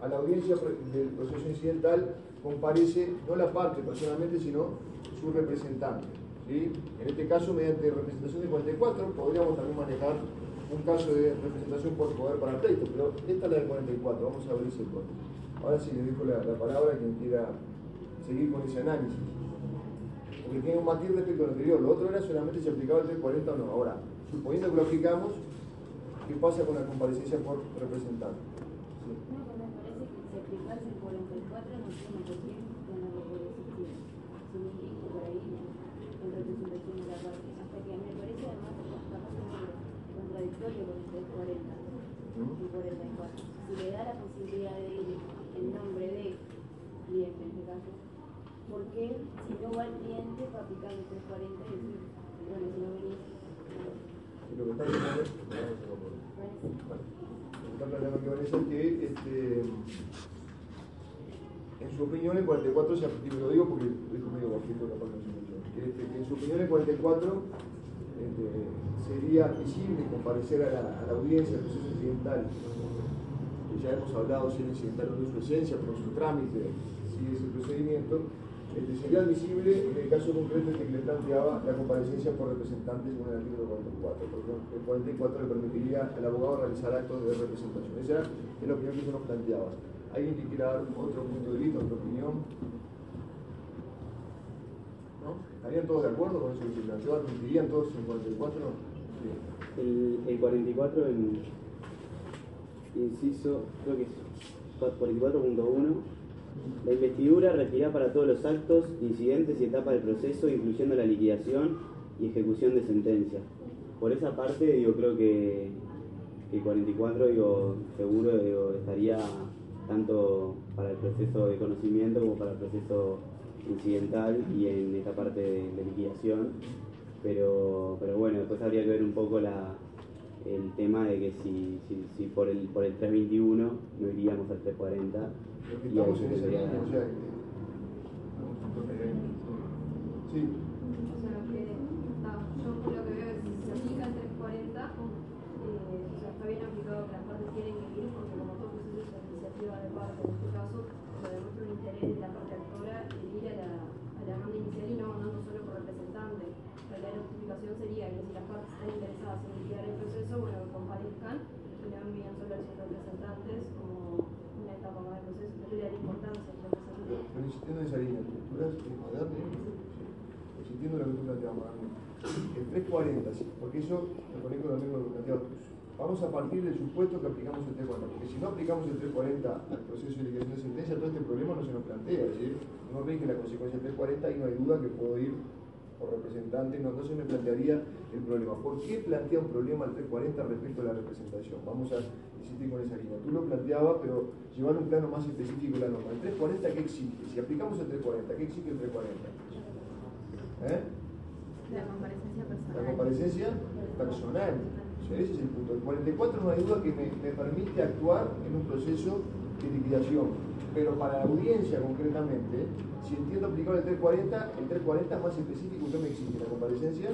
a la audiencia del proceso incidental comparece no la parte personalmente, sino su representante. En este caso, mediante representación de 44, podríamos también manejar un caso de representación por poder para el pleito, pero esta es la de 44, vamos a ver ese punto. Ahora sí le dejo la, la palabra a quien quiera seguir con ese análisis porque tiene un matiz respecto al anterior. Lo otro era solamente si aplicaba el 340 o no. Ahora, suponiendo que lo aplicamos, ¿qué pasa con la comparecencia por representante? Sí. No, pues me parece que si aplicase el 44 no tiene por qué no lo puede existir. Si me indico por ahí en representación de la parte. Hasta que me parece además contradictorio con el 340 y 44. Si le da la posibilidad de ir en nombre de cliente en este caso, porque si no va el cliente para aplicar el 340 y decir, bueno, si no venís. Y lo que está planteando, que parece que este, en su opinión el 44 se aplica, lo digo porque lo dijo medio bajito la parte su este, que en su opinión el 44 este, sería admisible comparecer a la, a la audiencia del proceso incidental ya hemos hablado si el incidental no es su esencia, pero su trámite, si es el procedimiento, este, sería admisible en el caso concreto que le planteaba la comparecencia por representantes según el artículo 44, porque el 44 le permitiría al abogado realizar actos de representación. Esa es la opinión que se nos planteaba. ¿Alguien que quiera dar otro punto de vista, otra opinión? ¿No? ¿Estarían todos de acuerdo con eso que se planteó? ¿Admitirían todos el 44? Sí. El, el 44 en inciso, creo que es 44.1 la investidura requerirá para todos los actos, incidentes y etapas del proceso, incluyendo la liquidación y ejecución de sentencia. Por esa parte, digo, creo que, el 44, digo, seguro estaría tanto para el proceso de conocimiento como para el proceso incidental y en esta parte de, liquidación. Pero, pero bueno, después habría que ver un poco la, el tema de que si, si, si por, el, por el 321 no iríamos al 340 estamos en esa o sea, Sí. O sea, que está, yo lo que veo es que si se aplica el 340, eh, o sea, está bien aplicado que las partes tienen que ir, porque como todo proceso es iniciativa de parte, en este caso, lo demuestra un interés de la parte actora en ir a la, a la demanda inicial y no mandando solo por representante. La justificación sería que si las partes están interesadas en liquidar el proceso, bueno, que comparezcan y no envían solo a sus representantes como una etapa más del proceso, pero le da importancia a Pero, pero insistiendo en esa línea, estructuras es moderna, insistiendo en lo que tú planteabas, el 340, sí, porque eso me conecto también con lo que planteabas tú. Vamos a partir del supuesto que aplicamos el 340, porque si no aplicamos el 340 al proceso de liquidación de sentencia, todo este problema no se nos plantea, es decir, no que la consecuencia del 340 y no hay duda que puedo ir por representante, no, entonces me plantearía el problema. ¿Por qué plantea un problema el 340 respecto a la representación? Vamos a insistir con esa línea. Tú lo planteabas, pero llevar un plano más específico la norma. ¿El 340 qué exige? Si aplicamos el 340, ¿qué exige el 340? ¿Eh? La comparecencia personal. La comparecencia personal. ese es el punto. El 44 no hay duda que me, me permite actuar en un proceso de liquidación pero para la audiencia concretamente, si entiendo aplicable el 340, el 340 es más específico que me exige la comparecencia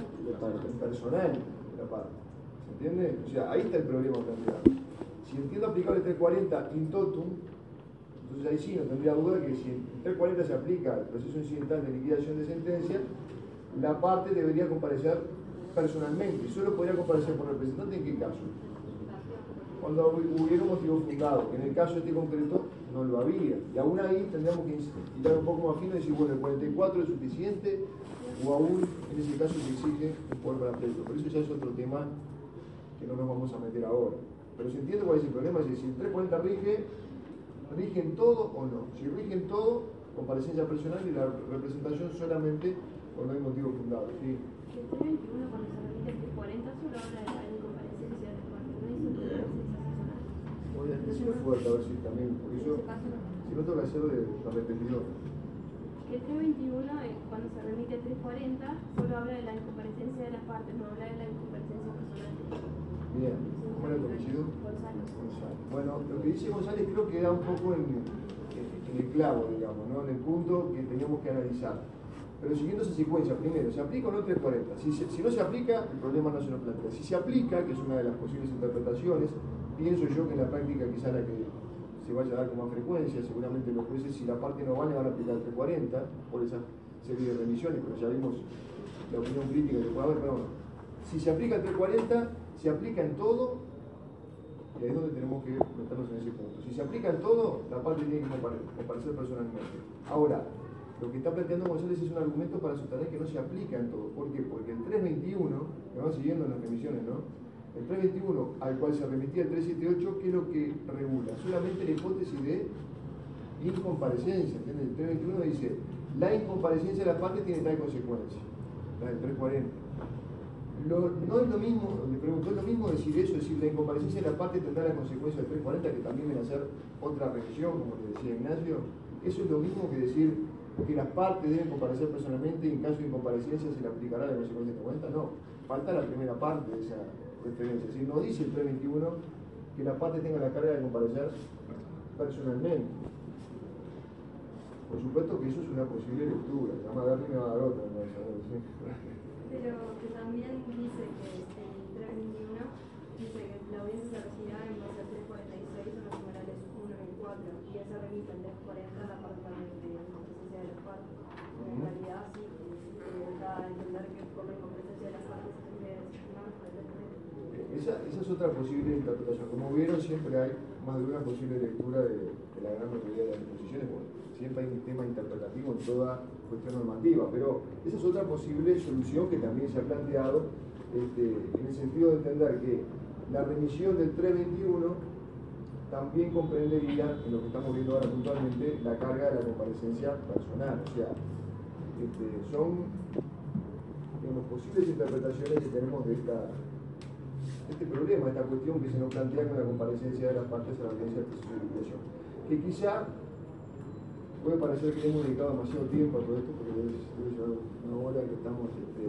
personal de la parte. ¿Se entiende? O sea, ahí está el problema realidad. Si entiendo aplicable el 340 in totum, entonces ahí sí no tendría duda que si el 340 se aplica al proceso incidental de liquidación de sentencia, la parte debería comparecer personalmente. Solo podría comparecer por representante en qué caso? Cuando hubiera un motivo fundado. En el caso este concreto no lo había. Y aún ahí tendríamos que tirar un poco más fino y decir, bueno, el 44 es suficiente o aún en ese caso se exige un poder para pleito. Pero eso ya es otro tema que no nos vamos a meter ahora. Pero se entiende cuál es el problema, es decir, el 340 rige, rigen todo o no. Si rigen todo, comparecencia personal y la representación solamente cuando hay motivo fundado. ¿sí? El 321 cuando se remite el 340 solo habla de parte, no dice. A decir fuerte, a ver si también, porque yo, si no tengo que hacer de, de repetidor. El 321 eh, cuando se remite el 340 solo habla de la incomparecencia de las partes, no habla de la incomparecencia personal. Bien, ¿cómo era tu apellido? Gonzalo. Gonzalo. Bueno, lo que dice González creo que da un poco en, en el clavo, digamos, ¿no? en el punto que teníamos que analizar. Pero siguiendo esa secuencia, primero, ¿se aplica o no el 340? Si, si no se aplica, el problema no se nos plantea. Si se aplica, que es una de las posibles interpretaciones, pienso yo que en la práctica quizá la que se vaya a dar con más frecuencia, seguramente los jueces, si la parte no vale, van a aplicar el 340 por esa serie de remisiones, pero ya vimos la opinión crítica que puede haber, pero bueno. Si se aplica el 340, se aplica en todo, y ahí es donde tenemos que meternos en ese punto. Si se aplica en todo, la parte tiene que comparecer personalmente. Ahora, lo que está planteando González es un argumento para sostener que no se aplica en todo. ¿Por qué? Porque el 321, me van siguiendo en las remisiones, ¿no? El 321 al cual se remitía el 378, ¿qué es lo que regula? Solamente la hipótesis de incomparecencia, ¿entiendes? El 321 dice, la incomparecencia de la parte tiene tal consecuencia, la del 340. Lo, no es lo mismo, le pregunto, ¿es lo mismo decir eso? Es decir, la incomparecencia de la parte tendrá la consecuencia del 340, que también viene a ser otra revisión, como le decía Ignacio. Eso es lo mismo que decir que las partes deben comparecer personalmente y en caso de incomparecencia se le aplicará la consecuencia del 340. No, falta la primera parte de esa decir, no dice el 321 que la parte tenga la carga de comparecer personalmente. Por supuesto que eso es una posible lectura, la más me va a dar otra. ¿no? ¿sí? Pero que también dice que el 321 dice que la audiencia se recibirá en base al 346 o los numerales 1 y 4 y esa remite el 340 la parte de la competencia de las partes. En realidad sí, eh, da a entender que por la incompetencia de las partes se tendría que designar esa, esa es otra posible interpretación. Como vieron, siempre hay más de una posible lectura de, la gran mayoría de las disposiciones. Bueno, siempre hay un tema interpretativo en toda cuestión normativa, pero esa es otra posible solución que también se ha planteado este, en el sentido de entender que la remisión del 321 también comprendería, en lo que estamos viendo ahora puntualmente, la carga de la comparecencia personal. O sea, este, son digamos, posibles interpretaciones que tenemos de esta, este problema, esta cuestión que se nos plantea con la comparecencia de las partes a la audiencia del proceso de liquidación. Que quizá puede parecer que hemos dedicado demasiado tiempo a todo esto, porque debe llevar una hora que estamos este,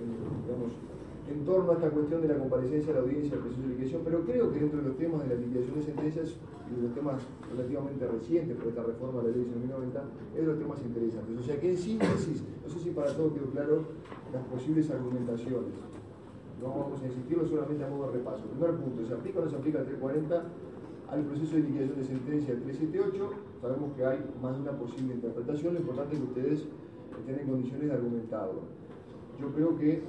en, digamos, en torno a esta cuestión de la comparecencia a la audiencia del proceso de liquidación, pero creo que dentro de los temas de la liquidación de sentencias y de los temas relativamente recientes por esta reforma de la ley de 1990, es de los temas interesantes. O sea que en síntesis, no sé si para todos quedó claro las posibles argumentaciones. No vamos a insistirlo solamente a modo de repaso. Primer punto, ¿se aplica o no se aplica el 340 al proceso de liquidación de sentencia del 378? Sabemos que hay más de una posible interpretación, lo importante es que ustedes estén en condiciones de argumentarlo. Yo creo que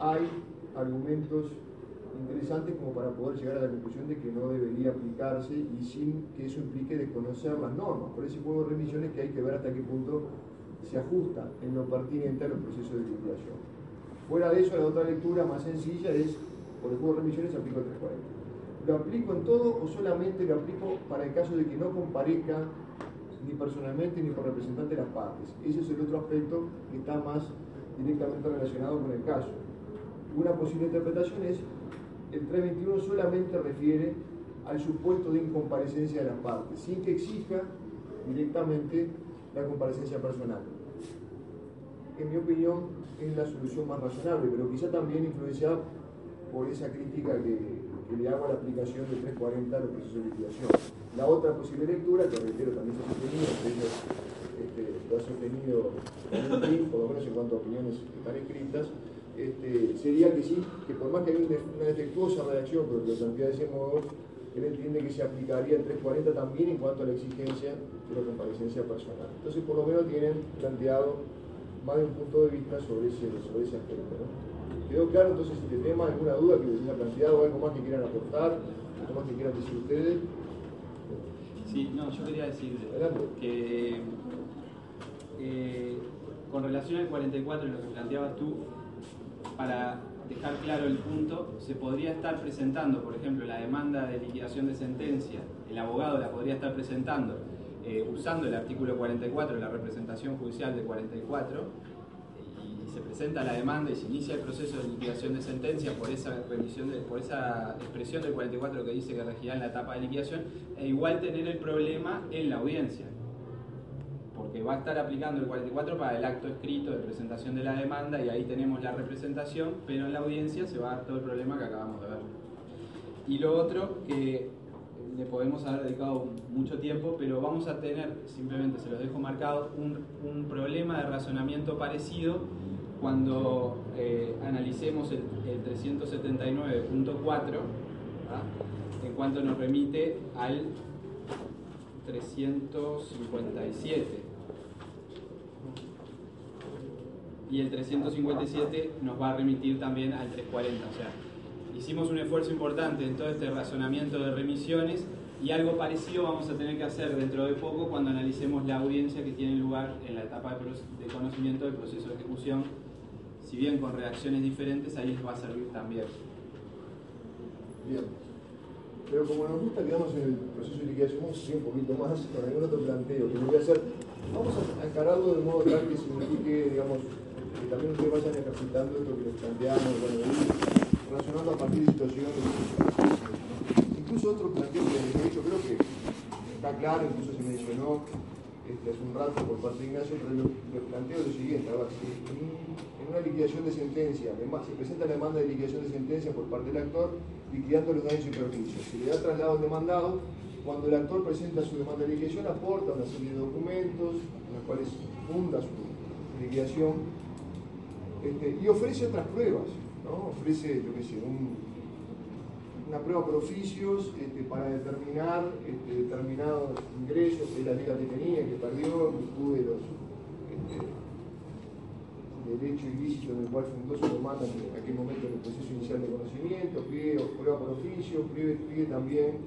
hay argumentos interesantes como para poder llegar a la conclusión de que no debería aplicarse y sin que eso implique desconocer las normas. Por ese juego de remisiones que hay que ver hasta qué punto se ajusta en lo pertinente a los procesos de liquidación. Fuera de eso, la otra lectura más sencilla es, por el juego de remisiones aplico el 340. ¿Lo aplico en todo o solamente lo aplico para el caso de que no comparezca ni personalmente ni por representante de las partes? Ese es el otro aspecto que está más directamente relacionado con el caso. Una posible interpretación es el 321 solamente refiere al supuesto de incomparecencia de las partes, sin que exija directamente la comparecencia personal. En mi opinión, es la solución más razonable, pero quizá también influenciada por esa crítica que, que le hago a la aplicación del 340 a los procesos de liquidación. La otra posible lectura, que reitero también se ha sostenido, ellos este, lo ha sostenido por lo menos en cuanto a opiniones que están escritas, este, sería que sí, que por más que haya una defectuosa redacción, pero que lo plantea de ese modo, él entiende que se aplicaría el 340 también en cuanto a la exigencia de la comparecencia personal. Entonces, por lo menos tienen planteado más de un punto de vista sobre ese, sobre ese aspecto. ¿no? ¿Quedó claro entonces este tema? ¿Alguna duda que les haya planteado? ¿Algo más que quieran aportar? ¿Algo más que quieran decir ustedes? Sí, no, yo quería decir que eh, con relación al 44 y lo que planteabas tú, para dejar claro el punto, se podría estar presentando, por ejemplo, la demanda de liquidación de sentencia, el abogado la podría estar presentando eh, usando el artículo 44 de la representación judicial de 44 y se presenta la demanda y se inicia el proceso de liquidación de sentencia por esa por esa expresión del 44 que dice que regirá en la etapa de liquidación, e igual tener el problema en la audiencia porque va a estar aplicando el 44 para el acto escrito de presentación de la demanda y ahí tenemos la representación, pero en la audiencia se va a dar todo el problema que acabamos de ver. Y lo otro, que le podemos haber dedicado mucho tiempo, pero vamos a tener, simplemente se los dejo marcado, un, problema de razonamiento parecido cuando eh, analicemos el, 379.4 en cuanto nos remite al 357 y el 357 nos va a remitir también al 340. O sea, hicimos un esfuerzo importante en todo este razonamiento de remisiones y algo parecido vamos a tener que hacer dentro de poco cuando analicemos la audiencia que tiene lugar en la etapa de conocimiento del proceso de ejecución. Si bien con reacciones diferentes, ahí les va a servir también. Bien. Pero como nos gusta quedamos en el proceso de liquidación, un poquito más con algún otro planteo que voy a hacer. Vamos a encararlo de modo tal que signifique, digamos, que también ustedes vayan ejercitando esto que les planteamos, bueno, relacionando a partir de situaciones. Incluso otro planteo que he dicho, creo que está claro, incluso se mencionó este, hace un rato por parte de Ignacio, pero lo, planteo lo siguiente, ver, si en, una liquidación de sentencia, se presenta la demanda de liquidación de sentencia por parte del actor, liquidando los daños y perjuicios. Se le da traslado al demandado, cuando el actor presenta su demanda de liquidación, aporta una serie de documentos en los cuales funda su liquidación este, y ofrece otras pruebas, ofrece, yo qué sé, una prueba por oficios este, para determinar este, determinados ingresos que la liga que tenía, que perdió, en virtud de los derecho ilícito en el cual fundó su demanda en aquel momento en el proceso inicial de conocimiento, pide prueba por oficio, pide, pide también,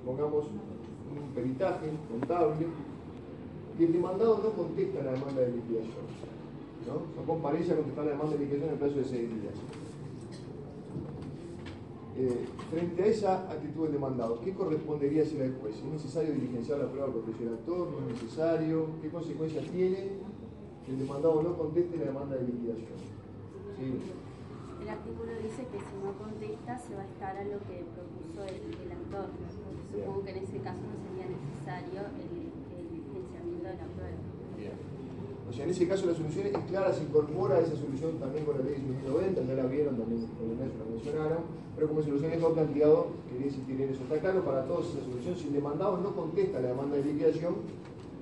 supongamos, un peritaje contable, y el demandado no contesta la demanda de liquidación. ¿no? No comparece a contestar la demanda de liquidación en el plazo de seis días. Eh, frente a esa actitud del demandado, ¿qué correspondería hacer al juez? ¿Es necesario diligenciar la prueba porque el actor? ¿No es necesario? ¿Qué consecuencias tiene que el demandado no conteste la demanda de liquidación? El artículo dice que si no contesta se va a estar a lo que propuso el, actor. Supongo que en ese caso no sería necesario el, el licenciamiento de la prueba. O sea, en ese caso la solución es clara, se incorpora esa solución también con la ley 1990, ya la vieron, también con el la mencionaron, pero como solución es planteado, quería insistir en eso. Está claro para todos esa solución, si el demandado no contesta la demanda de liquidación,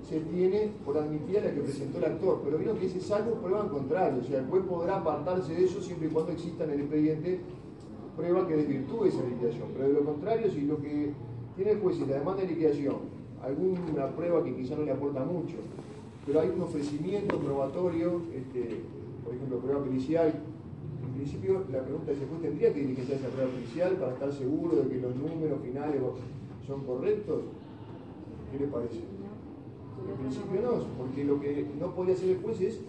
se tiene por admitir la que presentó el actor, pero vieron que ese salvo prueba en contrario, o sea, el juez podrá apartarse de eso siempre y cuando exista en el expediente prueba que desvirtúe esa liquidación, pero de lo contrario, si lo que tiene el juez es la demanda de liquidación, alguna prueba que quizá no le aporta mucho, pero hay un ofrecimiento probatorio, este, por ejemplo, prueba pericial. En principio, la pregunta es, ¿después tendría que diligenciar esa prueba pericial para estar seguro de que los números finales son correctos? ¿Qué le parece? En principio no, porque lo que no podría hacer el juez es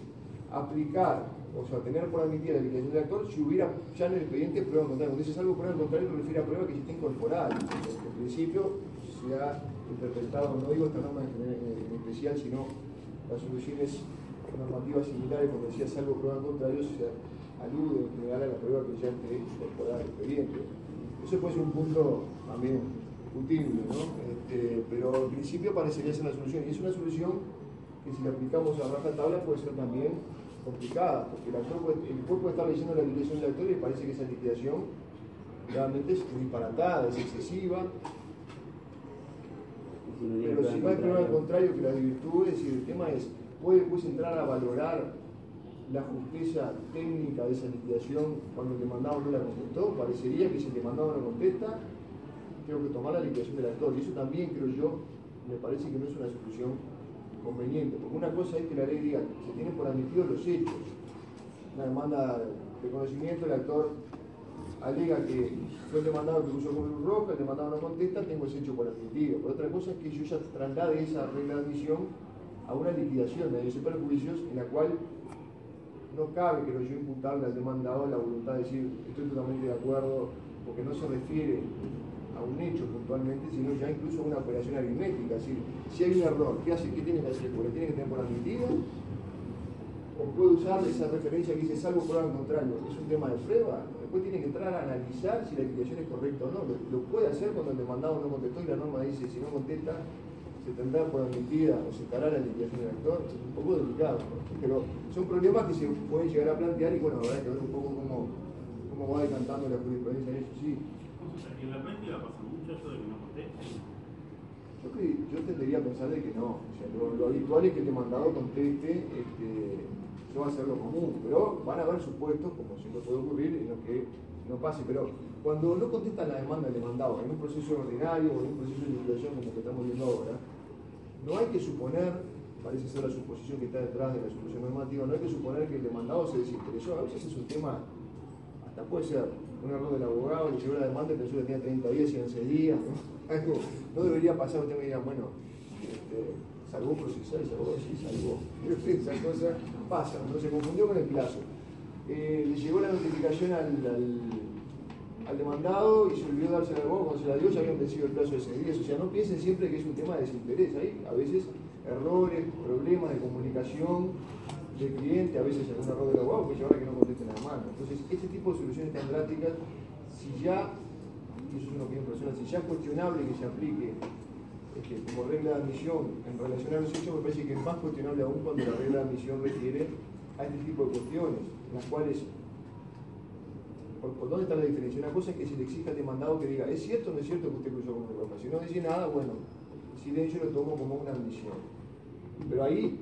aplicar, o sea, tener por admitir la diligencia del actor si hubiera ya en el expediente prueba contraria. Cuando dice algo prueba contraria, refiere a prueba que ya está incorporada. En principio se ha interpretado, no digo esta norma en especial, sino las soluciones normativas similares, como decía, salvo prueba contrario, se alude en general a la prueba que ya esté incorporada al expediente. Eso puede ser un punto también discutible, ¿no? Este, pero en principio parecería ser la solución. Y es una solución que si la aplicamos a baja tabla puede ser también complicada, porque el, actor el puede estar leyendo la liquidación del actor y parece que esa liquidación realmente es disparatada, es excesiva, Pero si no hay prueba al contrario que la virtud, es decir, el tema es, puede después entrar a valorar la justeza técnica de esa liquidación cuando el demandado no la contestó, parecería que si el demandado no contesta, tengo que tomar la liquidación del actor. Y eso también, creo yo, me parece que no es una solución conveniente, porque una cosa es que la ley diga, se tienen por admitidos los hechos, una demanda de conocimiento, el actor alega que fue el demandado que puso con roja, el demandado no contesta, tengo ese hecho por admitido. Pero otra cosa es que yo ya traslade esa regla de admisión a una liquidación de daños y perjuicios en la cual no cabe que lo yo imputarle al demandado la voluntad de decir estoy totalmente de acuerdo, porque no se refiere a un hecho puntualmente, sino ya incluso a una operación aritmética. Es decir, si hay un error, ¿qué, hace, qué tiene que hacer? ¿Porque tiene que tener por admitido? ¿O puede usar esa referencia que dice salvo prueba en contrario? ¿Es un tema de prueba? Después tiene que entrar a analizar si la liquidación es correcta o no. Lo, lo puede hacer cuando el demandado no contestó y la norma dice si no contesta se tendrá por admitida o se estará la liquidación del actor, es un poco delicado, pero son problemas que se pueden llegar a plantear y bueno, habrá que ver un poco cómo, cómo va decantando la jurisprudencia en eso, sí. ¿En la práctica pasa mucho eso de que no conteste? Yo, creo, yo tendería a pensar de que no, o sea, lo, lo, habitual es que el demandado conteste, este, eso va a ser lo común, pero van a haber supuestos, como siempre puede ocurrir, en los que no pase, pero cuando no contesta la demanda del demandado en un proceso ordinario o en un proceso de liquidación como que estamos viendo ahora, no hay que suponer, parece ser la suposición que está detrás de la solución normativa, no hay que suponer que el demandado se desinteresó. A veces es un tema, hasta puede ser un error del abogado, le llegó la demanda y pensó que tenía 30 días y 11 días. ¿no? No debería pasar, usted me diría, bueno, este, salvó procesar, salvó, sí, salvó. Esa cosa pasa, no se confundió con el plazo. Eh, le llegó la notificación al, al, demandado y se olvidó darse al abogado, cuando se la dio ya habían vencido el plazo de 6 días. O sea, no piensen siempre que es un tema de desinterés. Hay a veces errores, problemas de comunicación del cliente, a veces algún error del abogado que lleva a que no conteste la mano. Entonces, este tipo de soluciones tan drásticas, si ya, y eso es una opinión personal, si ya es cuestionable que se aplique este, como regla de admisión en relación a los hechos, me parece que es más cuestionable aún cuando la regla de admisión refiere a este tipo de cuestiones, en las cuales ¿Por, ¿Por, dónde está la diferencia? Una cosa es que se le exija al demandado que diga, ¿es cierto o no es cierto que usted cruzó con ropa? Si no dice nada, bueno, silencio lo tomo como una admisión. Pero ahí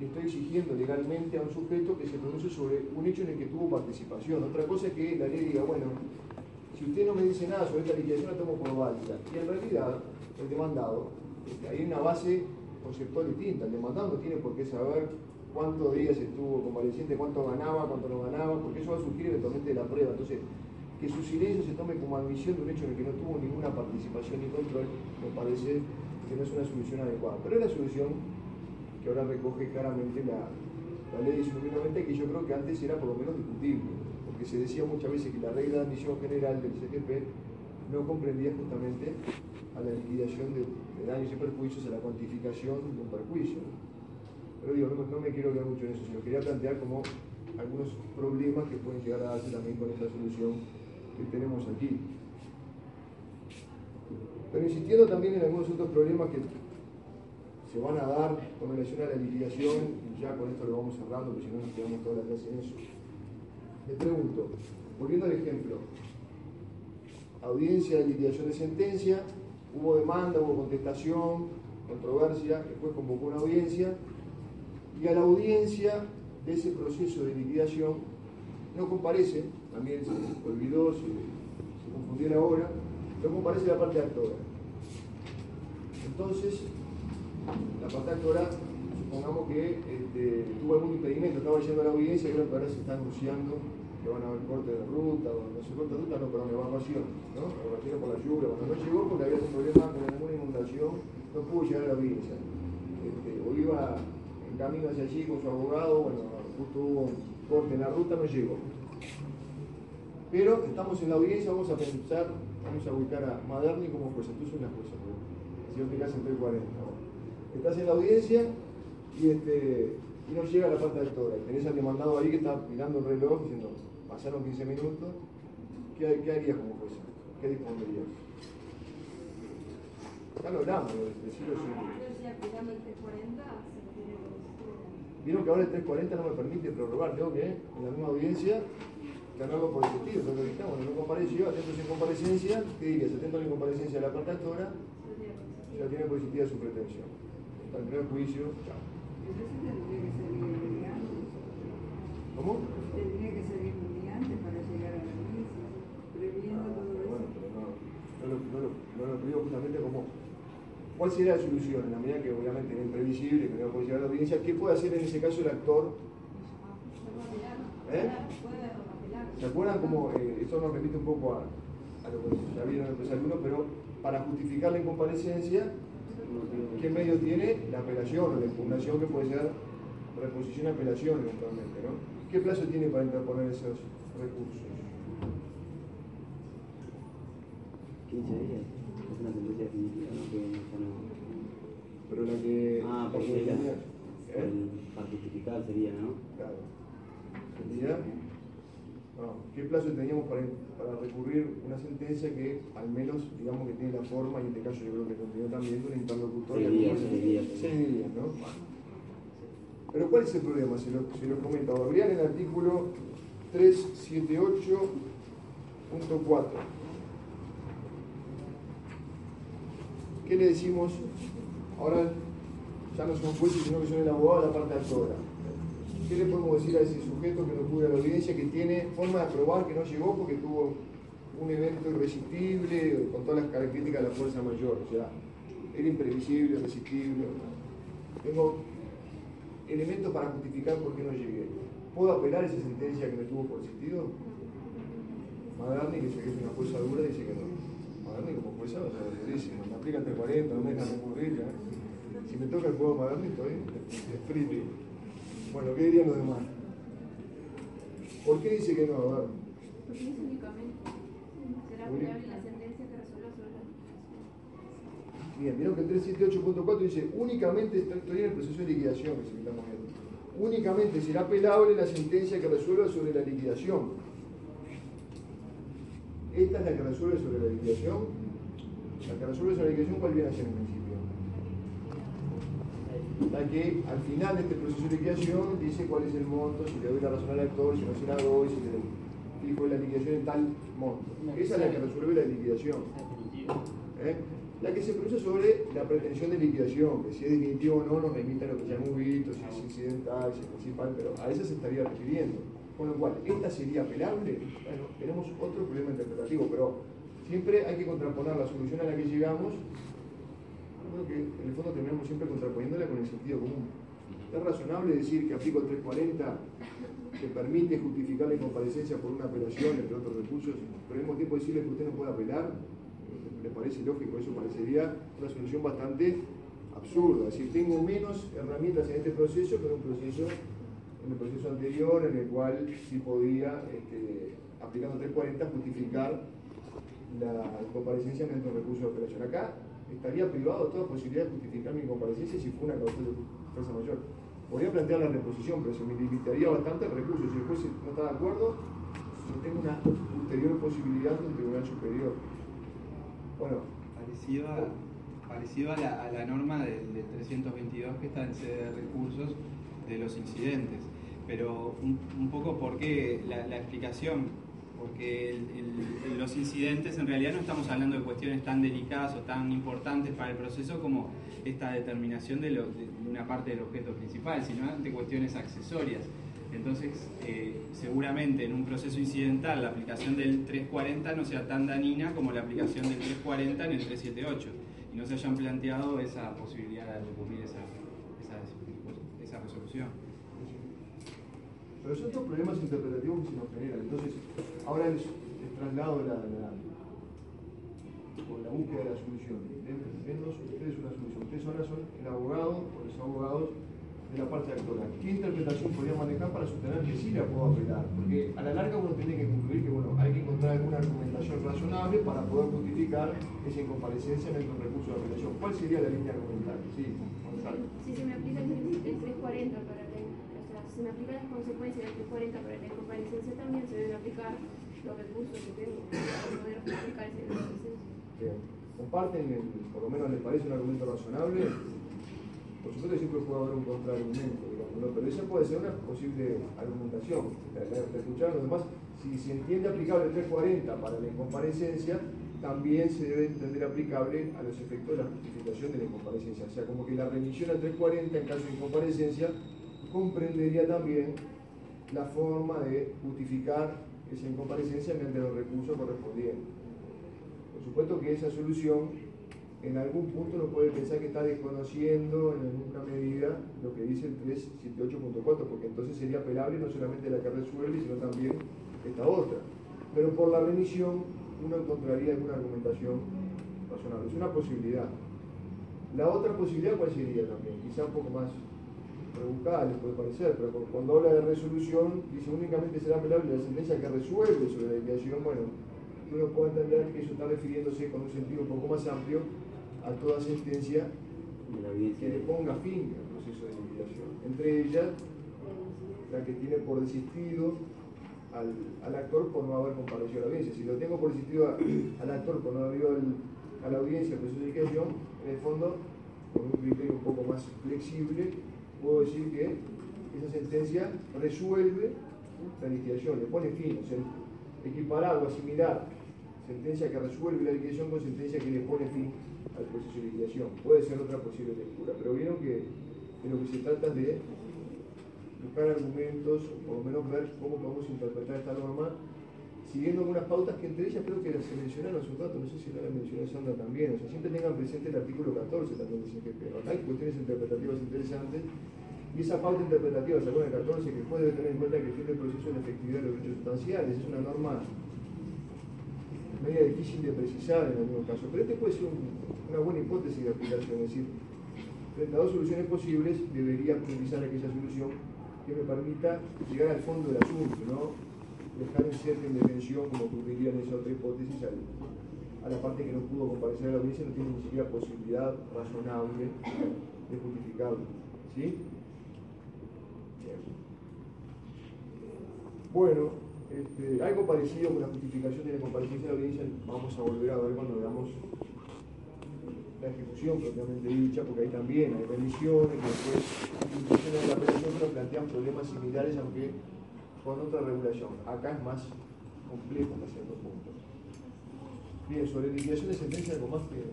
le estoy exigiendo legalmente a un sujeto que se pronuncie sobre un hecho en el que tuvo participación. Otra cosa es que la ley diga, bueno, si usted no me dice nada sobre esta liquidación, la tomo por válida. Y en realidad, el demandado, este, hay una base conceptual distinta. El demandado no tiene por qué saber cuántos días estuvo convaleciente, cuánto ganaba, cuánto no ganaba, porque eso va a surgir eventualmente de la prueba. Entonces, que su silencio se tome como admisión de un hecho en el que no tuvo ninguna participación ni control, me parece que no es una solución adecuada. Pero es la solución que ahora recoge claramente la, la ley 1990, que yo creo que antes era por lo menos discutible, porque se decía muchas veces que la regla de admisión general del CGP no comprendía justamente a la liquidación de, daños y perjuicios, a la cuantificación de un perjuicio. Pero digo, no, me quiero quedar mucho en eso, sino quería plantear como algunos problemas que pueden llegar a darse también con esta solución que tenemos aquí. Pero insistiendo también en algunos otros problemas que se van a dar con relación a la liquidación, ya con esto lo vamos cerrando, porque si no nos quedamos toda la clase en eso. Me pregunto, volviendo al ejemplo, audiencia de liquidación de sentencia, hubo demanda, hubo contestación, controversia, después convocó una audiencia, y a la audiencia de ese proceso de liquidación no comparece, también se olvidó, se, se confundió la hora, no comparece la parte actora. Entonces, la parte actora, supongamos que este, tuvo algún impedimento, estaba yendo a la audiencia, que ahora se está anunciando que van a haber corte de ruta, o no sé, corte de ruta, no, pero una evacuación, ¿no? Evacuación por la lluvia, cuando no llegó porque había un problema con alguna inundación, no pudo llegar a la audiencia. Este, o iba en camino hacia allí con su abogado, bueno, justo hubo un corte en la ruta, no llegó. Pero estamos en la audiencia, vamos a pensar, vamos a ubicar a Maderni como jueza, tú sos una jueza, si yo te en 340. Estás en la audiencia y, este, y no llega la parte actora. Tenés al demandado ahí que está mirando el reloj diciendo, pasaron 15 minutos, ¿qué, qué harías como jueza? ¿Qué dispondrías? Ya lo hablamos, decirlo Vieron que ahora el 340 no me permite prorrogar, tengo que en la misma audiencia ganarlo por el sentido, pero dijimos, no compareció, atento sin comparecencia, ¿qué dirías? Atento a la incomparecencia de la parte actora, ya tiene por existida su pretensión. Está en primer juicio, chao. ¿Cómo? Tendría que salir antes para llegar a la misa, previendo todo eso. Bueno, pero no, no, lo, no, lo, no lo pido justamente como ¿Cuál sería la solución? En la medida que obviamente es imprevisible, que no puede llegar a la audiencia, ¿qué puede hacer en ese caso el actor? ¿Eh? ¿Se acuerdan cómo eh, esto nos remite un poco a, a lo que ya vieron en el pero para justificar la incomparecencia, ¿qué medio tiene? La apelación o la impugnación que puede ser reposición apelación eventualmente, ¿no? ¿Qué plazo tiene para interponer esos recursos? 15 días. Es una sentencia definitiva, ¿no? Que no... Pero la que... Ah, porque que era, ¿eh? el- para justificar sería, ¿no? Claro. No. ¿Qué plazo teníamos para, para recurrir una sentencia que al menos digamos que tiene la forma, y en este caso yo creo que tendría también de una interlocutoria? Seis días. Seis días, ¿no? Pero ¿cuál es el problema? Se lo, se lo comento. Abrían el artículo 378.4. ¿Qué le decimos? Ahora ya no son jueces, sino que son el abogado de la parte actora. ¿Qué le podemos decir a ese sujeto que no a la audiencia, que tiene forma de probar que no llegó porque tuvo un evento irresistible con todas las características de la fuerza mayor? O sea, era imprevisible, irresistible. Tengo elementos para justificar por qué no llegué. ¿Puedo apelar esa sentencia que me tuvo por existido? Madarni, que es una fuerza dura, dice que no. Madarni como jueza va a ser durísimo. Me aplica entre 40, no me dejan recurrir ya. Si me toca el juego Madarni, estoy frito. Bueno, ¿qué dirían los demás? ¿Por qué dice que no? A ver. Porque es únicamente. Será aplicable la sentencia que resuelva sobre la Bien, vieron que el 378.4 dice únicamente, estoy en el proceso de liquidación que se viendo. Únicamente será apelable la sentencia que resuelva sobre la liquidación. Esta es la que resuelve sobre la liquidación. La que resuelve sobre la liquidación, ¿cuál viene a ser en principio? La que al final de este proceso de liquidación dice cuál es el monto, si le doy la razón al actor, si no se la doy, si le fijo la liquidación en tal monto. Esa es la que resuelve la liquidación. ¿Eh? La que se produce sobre la pretensión de liquidación, que si es definitivo o no nos remite a lo que ya hemos visto, si es incidental, si es principal, pero a esa se estaría refiriendo. Con lo cual, ¿esta sería apelable? Bueno, tenemos otro problema interpretativo, pero siempre hay que contraponer la solución a la que llegamos. Creo que en el fondo terminamos siempre contraponiéndola con el sentido común. ¿Es razonable decir que aplico el 340 que permite justificar la incomparecencia por una apelación, entre otros recursos, pero al mismo tiempo decirle que usted no puede apelar? ¿Le parece lógico? Eso parecería una solución bastante absurda. Es decir, tengo menos herramientas en este proceso que en un proceso, en el proceso anterior, en el cual sí podía, este, aplicando 340, justificar la comparecencia mediante un recurso de apelación. Acá estaría privado de toda posibilidad de justificar mi comparecencia si fue una causa de fuerza mayor. Podría plantear la reposición, pero se me limitaría bastante el recurso. Si el no está de acuerdo, yo tengo una ulterior posibilidad de un tribunal superior. Bueno, Parecido a, parecido a, la, la norma del, del 322 que está en sede de recursos de los incidentes. Pero un, un poco porque la, la explicación, porque los incidentes en realidad no estamos hablando de cuestiones tan delicadas o tan importantes para el proceso como esta determinación de, lo- de una parte del objeto principal, sino de cuestiones accesorias. Entonces, eh, seguramente en un proceso incidental la aplicación del 340 no sea tan dañina como la aplicación del 340 en el 378 y no se hayan planteado esa posibilidad de recurrir esa, esa, resolución. Pero son problemas interpretativos que se nos generan. Entonces, ahora les, les traslado la, la, o la búsqueda de la solución. Den- Denos ustedes una solución. Ustedes ahora son el abogado o los abogados de la parte. ¿Qué interpretación podría manejar para sostener que sí la puedo apelar? Porque a la larga uno tiene que concluir que bueno, hay que encontrar alguna argumentación razonable para poder justificar esa incomparecencia en un recurso de apelación. ¿Cuál sería la línea argumental? Sí, Gonzalo. Si se me aplica el, el 340 para la, o sea, si se me aplican las consecuencias del 340 para la incomparecencia, también se deben aplicar los recursos que tengo para poder justificar ese incomparecencia. Bien. ¿Comparten, el- por lo menos les parece un argumento razonable? Por supuesto siempre puede haber un contraargumento, digamos, pero esa puede ser una posible argumentación. Si se entiende aplicable el 340 para la incomparecencia, también se debe entender aplicable a los efectos de la justificación de la incomparecencia. O sea, como que la remisión al 340 en caso de incomparecencia comprendería también la forma de justificar esa incomparecencia mediante los recursos correspondientes. Por supuesto que esa solución en algún punto uno puede pensar que está desconociendo en alguna medida lo que dice el 378.4, porque entonces sería apelable no solamente la que resuelve, sino también esta otra. Pero por la remisión uno encontraría alguna argumentación razonable. Es una posibilidad. La otra posibilidad, ¿cuál sería también? Quizá un poco más rebuscada, les puede parecer, pero cuando habla de resolución, dice únicamente será apelable la sentencia que resuelve sobre la liquidación. Bueno, uno puede entender que eso está refiriéndose con un sentido un poco más amplio a toda sentencia que le ponga fin al proceso de liquidación. Entre ellas, la que tiene por desistido al, al, actor por no haber comparecido a la audiencia. Si lo tengo por desistido al actor por no haber ido a la audiencia, al proceso de liquidación, en el fondo, con un criterio un poco más flexible, puedo decir que esa sentencia resuelve la liquidación, le pone fin, o sea, equiparar o asimilar sentencia que resuelve la liquidación con sentencia que le pone fin al proceso de liquidación. Puede ser otra posible lectura, pero vieron que de lo que se trata es de buscar argumentos, o por lo menos ver cómo podemos interpretar esta norma, siguiendo algunas pautas que entre ellas creo que se mencionaron hace un rato, no sé si la mencionó Sandra también, o sea, siempre tengan presente el artículo 14 también de CGP. Hay cuestiones interpretativas interesantes y esa pauta interpretativa, según el 14, que puede tener en cuenta que el fin del proceso de la efectividad de los derechos sustanciales, es una norma media difícil de precisar en algunos casos, pero este puede ser una buena hipótesis de aplicación, es decir, frente a dos soluciones posibles, debería priorizar aquella solución que me permita llegar al fondo del asunto, ¿no? dejar en cierta indefensión, como ocurriría en esa otra hipótesis, a la parte que no pudo comparecer a la audiencia, no tiene ni siquiera posibilidad razonable de justificarlo. ¿Sí? Bueno, este, algo parecido con la justificación de la comparecencia de la audiencia vamos a volver a ver cuando veamos la ejecución propiamente dicha, porque ahí también hay revisiones, después de la pero plantean problemas similares, aunque con otra regulación. Acá es más complejo hasta cierto punto. Bien, sobre liquidación de sentencia, algo más que.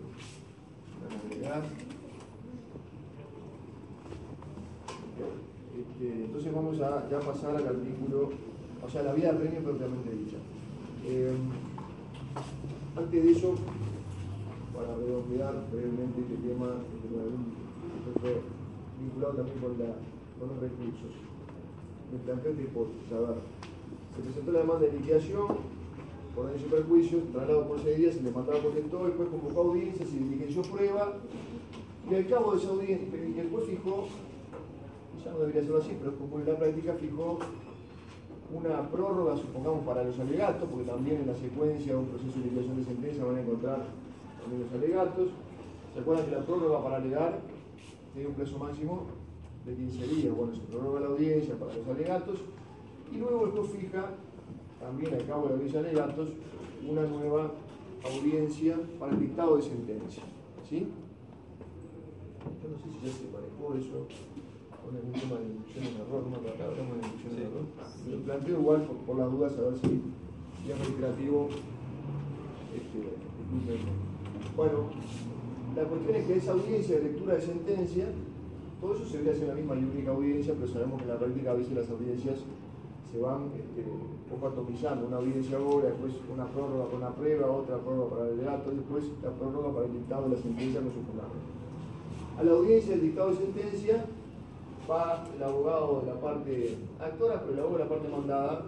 Este, entonces vamos a ya pasar al artículo o sea, la vía de premio propiamente dicha. Eh, antes de eso, para redondear brevemente este tema, vinculado también con, los recursos, me planteo esta hipótesis. A se presentó la demanda de liquidación por daños y perjuicios, traslado por seis días, se le mandaba por todo, el juez convocó audiencia, se diligenció prueba, y al cabo de esa audiencia, el juez fijó, ya no debería ser así, pero como en la práctica fijó una prórroga, supongamos, para los alegatos, porque también en la secuencia de un proceso de liquidación de sentencia van a encontrar también los alegatos. ¿Se acuerdan que la prórroga para alegar tiene un plazo máximo de 15 días? Bueno, se prorroga la audiencia para los alegatos y luego juez fija, también al cabo de de alegatos, una nueva audiencia para el dictado de sentencia. ¿Sí? Yo no sé si ya se manejó eso con el tema de inducción en error, no me acuerdo, de inducción en error. Lo planteo igual por, por, las dudas a ver si ya reiterativo. Este, bueno, la cuestión es que esa audiencia de lectura de sentencia, todo eso se hacer en la misma y única audiencia, pero sabemos que en la práctica a veces las audiencias se van este, un poco atomizando. Una audiencia ahora, después una prórroga con la prueba, otra prórroga para el delato, después la prórroga para el dictado de la sentencia con su fundamento. A la audiencia del dictado de sentencia va el abogado de la parte actora, pero el abogado de la parte mandada,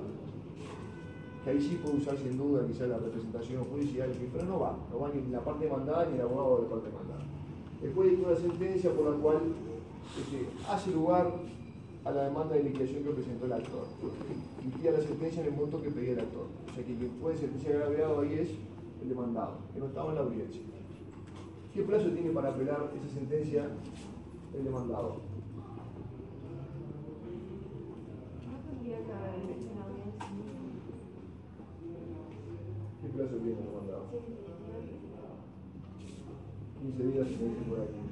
que ahí sí puede usar sin duda quizá la representación judicial, pero no va, no va ni la parte mandada ni el abogado de la parte mandada. Después hay una sentencia por la cual este, hace lugar a la demanda de liquidación que presentó el actor. Pide la sentencia en el monto que pedía el actor. O sea que quien puede sentenciar agraviado ahí es el demandado, que no estaba en la audiencia. ¿Qué plazo tiene para apelar esa sentencia el demandado? ¿Qué plazo tiene el mandado? 15 días se dice por aquí.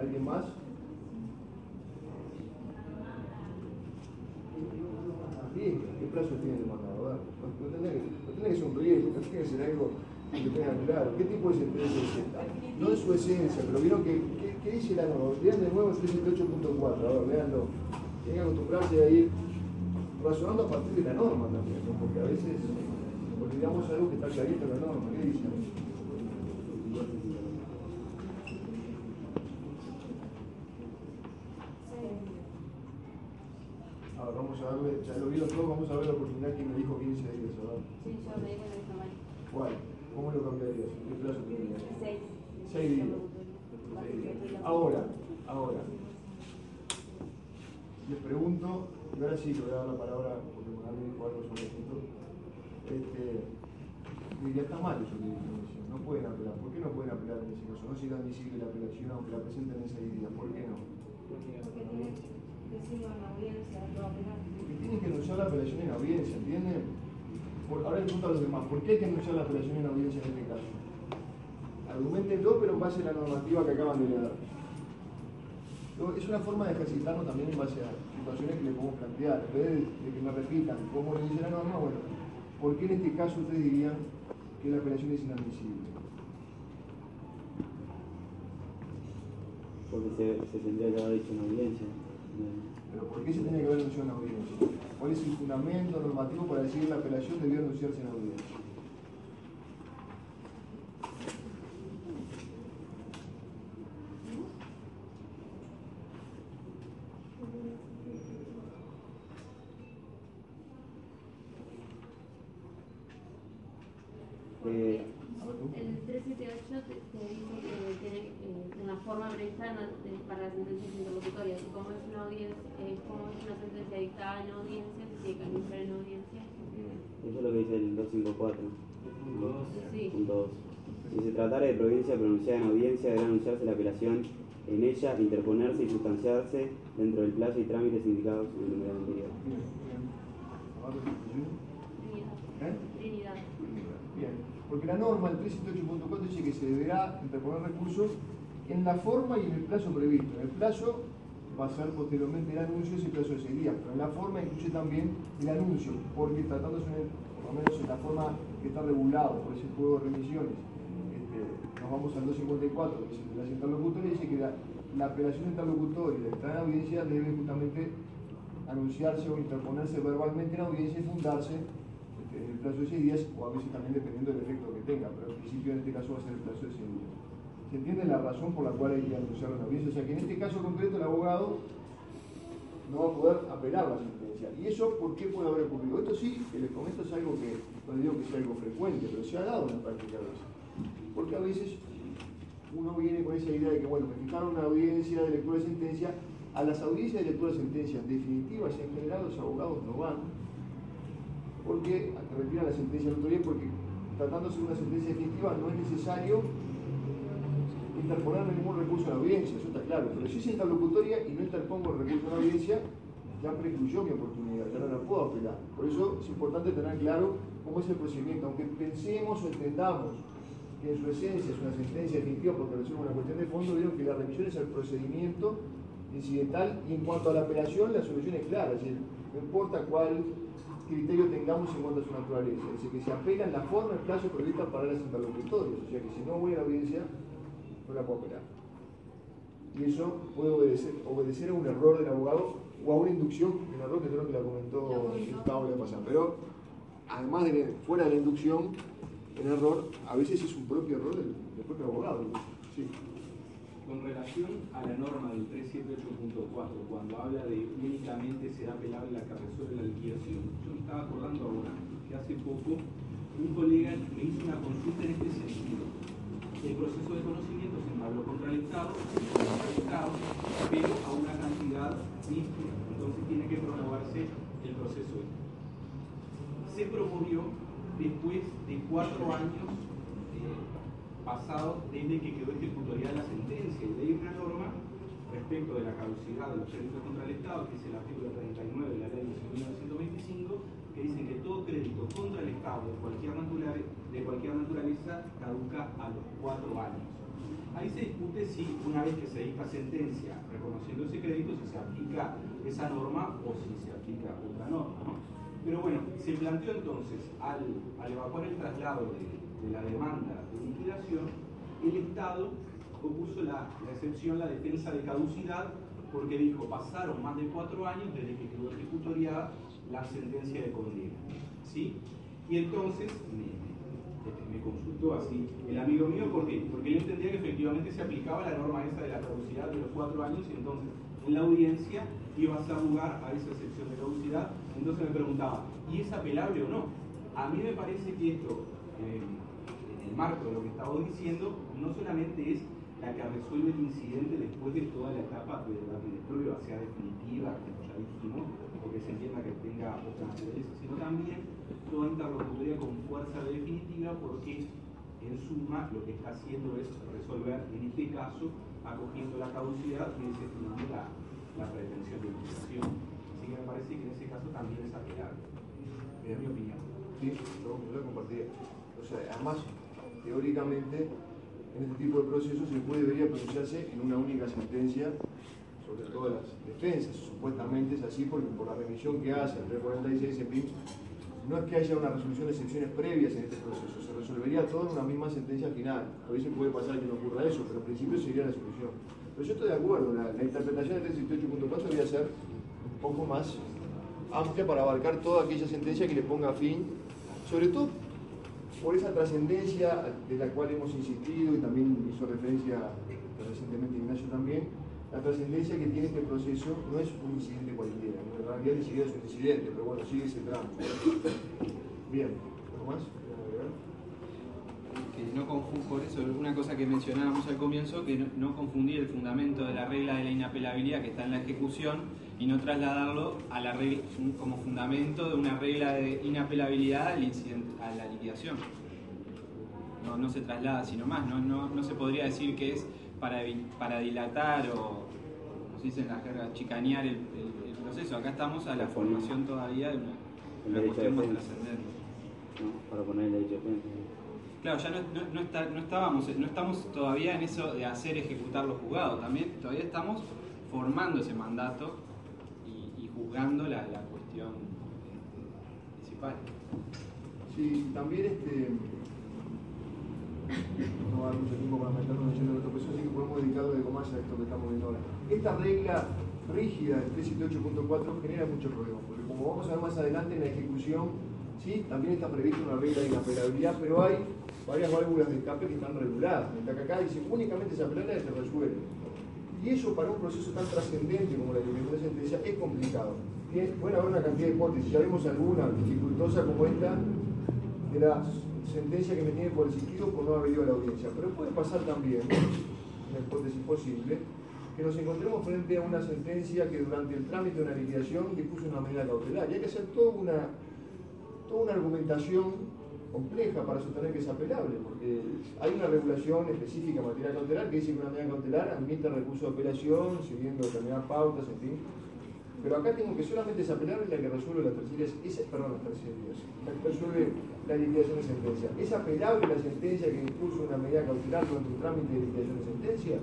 ¿Alguien más? ¿Qué plazo tiene el mandado? No, no, que, no que ser un riesgo, no tiene que ser algo que tengan claro. ¿Qué tipo de sentencia es esta? No en su esencia, pero vieron que, ¿qué dice la norma? Vean de nuevo el 378.4, a ver, veanlo. Tienen que acostumbrarse a ir razonando a partir de la norma también, ¿no? porque a veces olvidamos algo que está clarito en la norma. ¿Qué dice? Ahora vamos a darle, ya lo vieron todo, vamos a ver la oportunidad que me dijo 15 días, ¿verdad? Sí, yo me dijo de manera. ¿Cuál? ¿Cómo lo cambiarías? ¿Qué plazo tendrías? Seis. Seis días. Ahora, ahora. Les pregunto, y ahora sí le voy a dar la palabra, porque me dijo algo sobre esto. Este, diría, está mal eso que dice no pueden apelar. ¿Por qué no pueden apelar en ese caso? No será admisible la apelación aunque la presenten en seis días. ¿Por qué no? Porque tiene que decirlo en la audiencia, no apelar. Porque tienen que anunciar la apelación en audiencia, ¿entienden? Por, ahora les pregunto a los demás, ¿por qué hay que anunciar la apelación en audiencia en este caso? Argumentenlo, pero en base a la normativa que acaban de leer. Es una forma de ejercitarnos también en base a situaciones que le podemos plantear. En vez de, que me repitan cómo le dice la norma, bueno, ¿por qué en este caso ustedes dirían que la apelación es inadmisible? Porque se, se tendría que haber dicho en audiencia. ¿Pero por qué se tiene que haber anunciado en audiencia? ¿Cuál es el fundamento normativo para decir que la apelación debió anunciarse en audiencia? Eh, El 378 te, te dice que tiene eh, una forma prevista no- de- para las sentencias interlocutorias. Y como es una audiencia, eh, como es una sentencia dictada en audiencia, se tiene que anunciar en audiencia. Eso es el 254. Sí. Punto 2. Si se tratara de provincia pronunciada en audiencia, deberá anunciarse la apelación en ella, interponerse y sustanciarse dentro del plazo y trámites indicados en el numeral anterior. Bien, bien. ¿Abajo de? Trinidad. ¿Eh? Trinidad. Bien, porque la norma, el 378.4, dice que se deberá interponer recursos en la forma y en el plazo previsto. En el plazo va a ser posteriormente el anuncio, ese plazo de seis días, pero en la forma incluye también el anuncio, porque tratándose, el- menos en la forma que está regulado por ese juego de remisiones, este, nos vamos al 254, que es el de las interlocutorias, dice que la, la apelación interlocutoria la entrada en audiencia debe justamente anunciarse o interponerse verbalmente en audiencia y fundarse este, en el plazo de seis días o a veces también dependiendo del efecto que tenga, pero en principio en este caso va a ser el plazo de seis días. ¿Se entiende la razón por la cual hay que anunciarlo en audiencia? O sea que en este caso concreto el abogado no va a poder apelar la sentencia. ¿Y eso por qué puede haber ocurrido? Esto sí, que les comento, es algo que, no digo que sea algo frecuente, pero se ha dado en la práctica a veces. Porque a veces uno viene con esa idea de que, bueno, me fijaron una audiencia de lectura de sentencia, a las audiencias de lectura de sentencia definitivas en general los abogados no van, porque a que retiran la sentencia de porque tratándose de una sentencia definitiva no es necesario interponer ningún recurso en la audiencia, eso está claro. Pero si es interlocutoria y no interpongo el recurso en la audiencia, ya precluyó mi oportunidad, ya no la puedo apelar. Por eso es importante tener claro cómo es el procedimiento, aunque pensemos o entendamos que en su esencia es una sentencia definitiva porque resuelve una cuestión de fondo, vieron que la remisión es el procedimiento incidental y en cuanto a la apelación la solución es clara, es decir, no importa cuál criterio tengamos en cuanto a su naturaleza, dice que se apela en la forma y plazo prevista para las interlocutorias, o sea que si no voy a la audiencia, no la puedo apelar. Y eso puede obedecer, obedecer a un error del abogado o a una inducción, un error que creo que la comentó Gustavo la pasada. Pero además de fuera de la inducción, el error a veces es un propio error del, del propio abogado. Sí. Con relación a la norma del 378.4, cuando habla de únicamente será apelable la que resuelve la liquidación, yo me estaba acordando ahora que hace poco un colega me hizo una consulta en este sentido. El proceso de conocimiento se entabló contra el Estado, contra el Estado, pero a una Entonces tiene que promoverse el proceso. Se promovió después de cuatro años eh, pasados desde que quedó ejecutoriada la sentencia. Y ahí una norma respecto de la caducidad de los créditos contra el Estado, que es el artículo 39 de la ley 1925, que dice que todo crédito contra el Estado de cualquier, de cualquier naturaleza caduca a los cuatro años. Ahí se discute si una vez que se dicta sentencia reconociendo ese crédito, si se aplica esa norma o si se aplica otra norma. ¿no? Pero bueno, se planteó entonces, al, evacuar el traslado de, la demanda de liquidación, el Estado opuso la, excepción, la defensa de caducidad, porque dijo, pasaron más de cuatro años desde que quedó ejecutoriada la sentencia de condena. ¿sí? Y entonces me, consultó así el amigo mío, ¿por? Porque él entendía que efectivamente se aplicaba la norma esa de la caducidad de los cuatro años y entonces en la audiencia iba a dar lugar a esa excepción de caducidad. Entonces me preguntaba, ¿y es apelable o no? A mí me parece que esto, eh, en el marco de lo que estamos diciendo, no solamente es la que resuelve el incidente después de toda la etapa de la prueba sea definitiva, como ya dijimos, o que se entienda que tenga otra naturaleza, sino también toda interlocutoria con fuerza definitiva porque en suma lo que está haciendo es resolver en este caso acogiendo la caducidad y desestimando la, la pretensión de utilización. Así que me parece que en ese caso también es apelable. Mi opinión. Sí, yo, compartía. O sea, además, teóricamente, en este tipo de procesos se puede, debería pronunciarse en una única sentencia sobre todas las defensas. Supuestamente es así porque por la revisión que hace el 346, en fin, no es que haya una resolución de excepciones previas en este proceso, se resolvería todo en una misma sentencia final. A veces puede pasar que no ocurra eso, pero en principio sería la solución. Pero yo estoy de acuerdo, la, interpretación del 378.4 debería ser un poco más amplia para abarcar toda aquella sentencia que le ponga fin, sobre todo por esa trascendencia de la cual hemos insistido y también hizo referencia recientemente Ignacio también, la trascendencia que tiene este proceso no es un incidente cualquiera, en realidad ni siquiera es un incidente, pero bueno, sigue ese tramo. Bien, ¿algo más? Que no por eso, una cosa que mencionábamos al comienzo, que no, confundir el fundamento de la regla de la inapelabilidad que está en la ejecución y no trasladarlo a la regla, como fundamento de una regla de inapelabilidad al incidente, a la liquidación. No, no se traslada sino más, no, no, no se podría decir que es para, para dilatar o, como se dice en la jerga, chicanear el, proceso. Acá estamos a la formación todavía de una, cuestión más trascendente. No, para poner derecho Claro, ya no, no, está, no, estábamos, no estamos todavía en eso de hacer ejecutar los juzgados, también todavía estamos formando ese mandato y, y juzgando la, la cuestión eh, principal. Sí, también este no va a dar mucho tiempo para meternos en el otro proceso, así que podemos dedicarlo de más a esto que estamos viendo ahora. Esta regla rígida del 378.4 genera muchos problemas, porque como vamos a ver más adelante en la ejecución, ¿sí? también está prevista una regla de inapelabilidad, pero hay varias válvulas de escape que están reguladas. Mientras que acá dice únicamente se apela y se resuelve. Y eso para un proceso tan trascendente como la de de sentencia es complicado. Puede haber una cantidad de hipótesis, ya vemos alguna dificultosa como esta de las sentencia que me tiene por existido por no haber ido a la audiencia. Pero puede pasar también, una hipótesis posible, que nos encontremos frente a una sentencia que durante el trámite de una liquidación dispuso una medida cautelar. Y hay que hacer toda una, toda una argumentación compleja para sostener que es apelable, porque hay una regulación específica en materia cautelar que dice que una medida cautelar admite recurso de apelación, siguiendo determinadas pautas, en fin, pero acá tengo que solamente es apelable la que resuelve la tercera, es, perdón, la que resuelve la liquidación de sentencia. ¿Es apelable la sentencia que impuso una medida cautelar durante un trámite de liquidación de sentencia?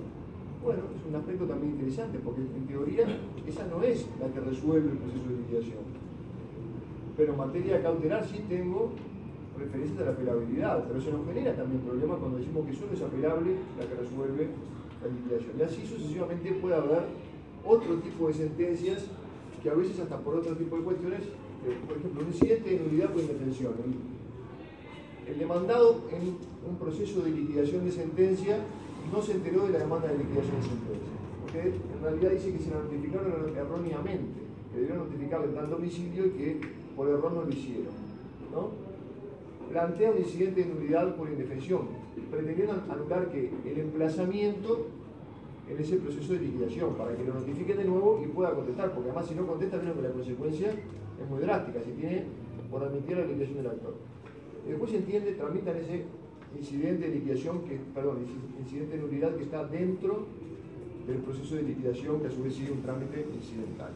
Bueno, es un aspecto también interesante, porque en teoría esa no es la que resuelve el proceso de liquidación. Pero en materia cautelar sí tengo referencias a la apelabilidad, pero se nos genera también problema cuando decimos que solo es apelable la que resuelve la liquidación. Y así sucesivamente puede haber otro tipo de sentencias que a veces hasta por otro tipo de cuestiones, eh, por ejemplo, un incidente de nulidad por indefensión. El, demandado en un proceso de liquidación de sentencia no se enteró de la demanda de liquidación de sentencia. Porque en realidad dice que se la notificaron erróneamente, que debieron notificarle el domicilio y que por error no lo hicieron. ¿no? Plantea un incidente de nulidad por indefensión, pretendiendo anular que el emplazamiento en ese proceso de liquidación, para que lo notifiquen de nuevo y pueda contestar, porque además si no contesta, vemos que la consecuencia es muy drástica, si tiene por admitir la liquidación del actor. Y después se entiende, tramitan ese incidente de liquidación, que, perdón, incidente de nulidad que está dentro del proceso de liquidación, que a su vez sigue un trámite incidental.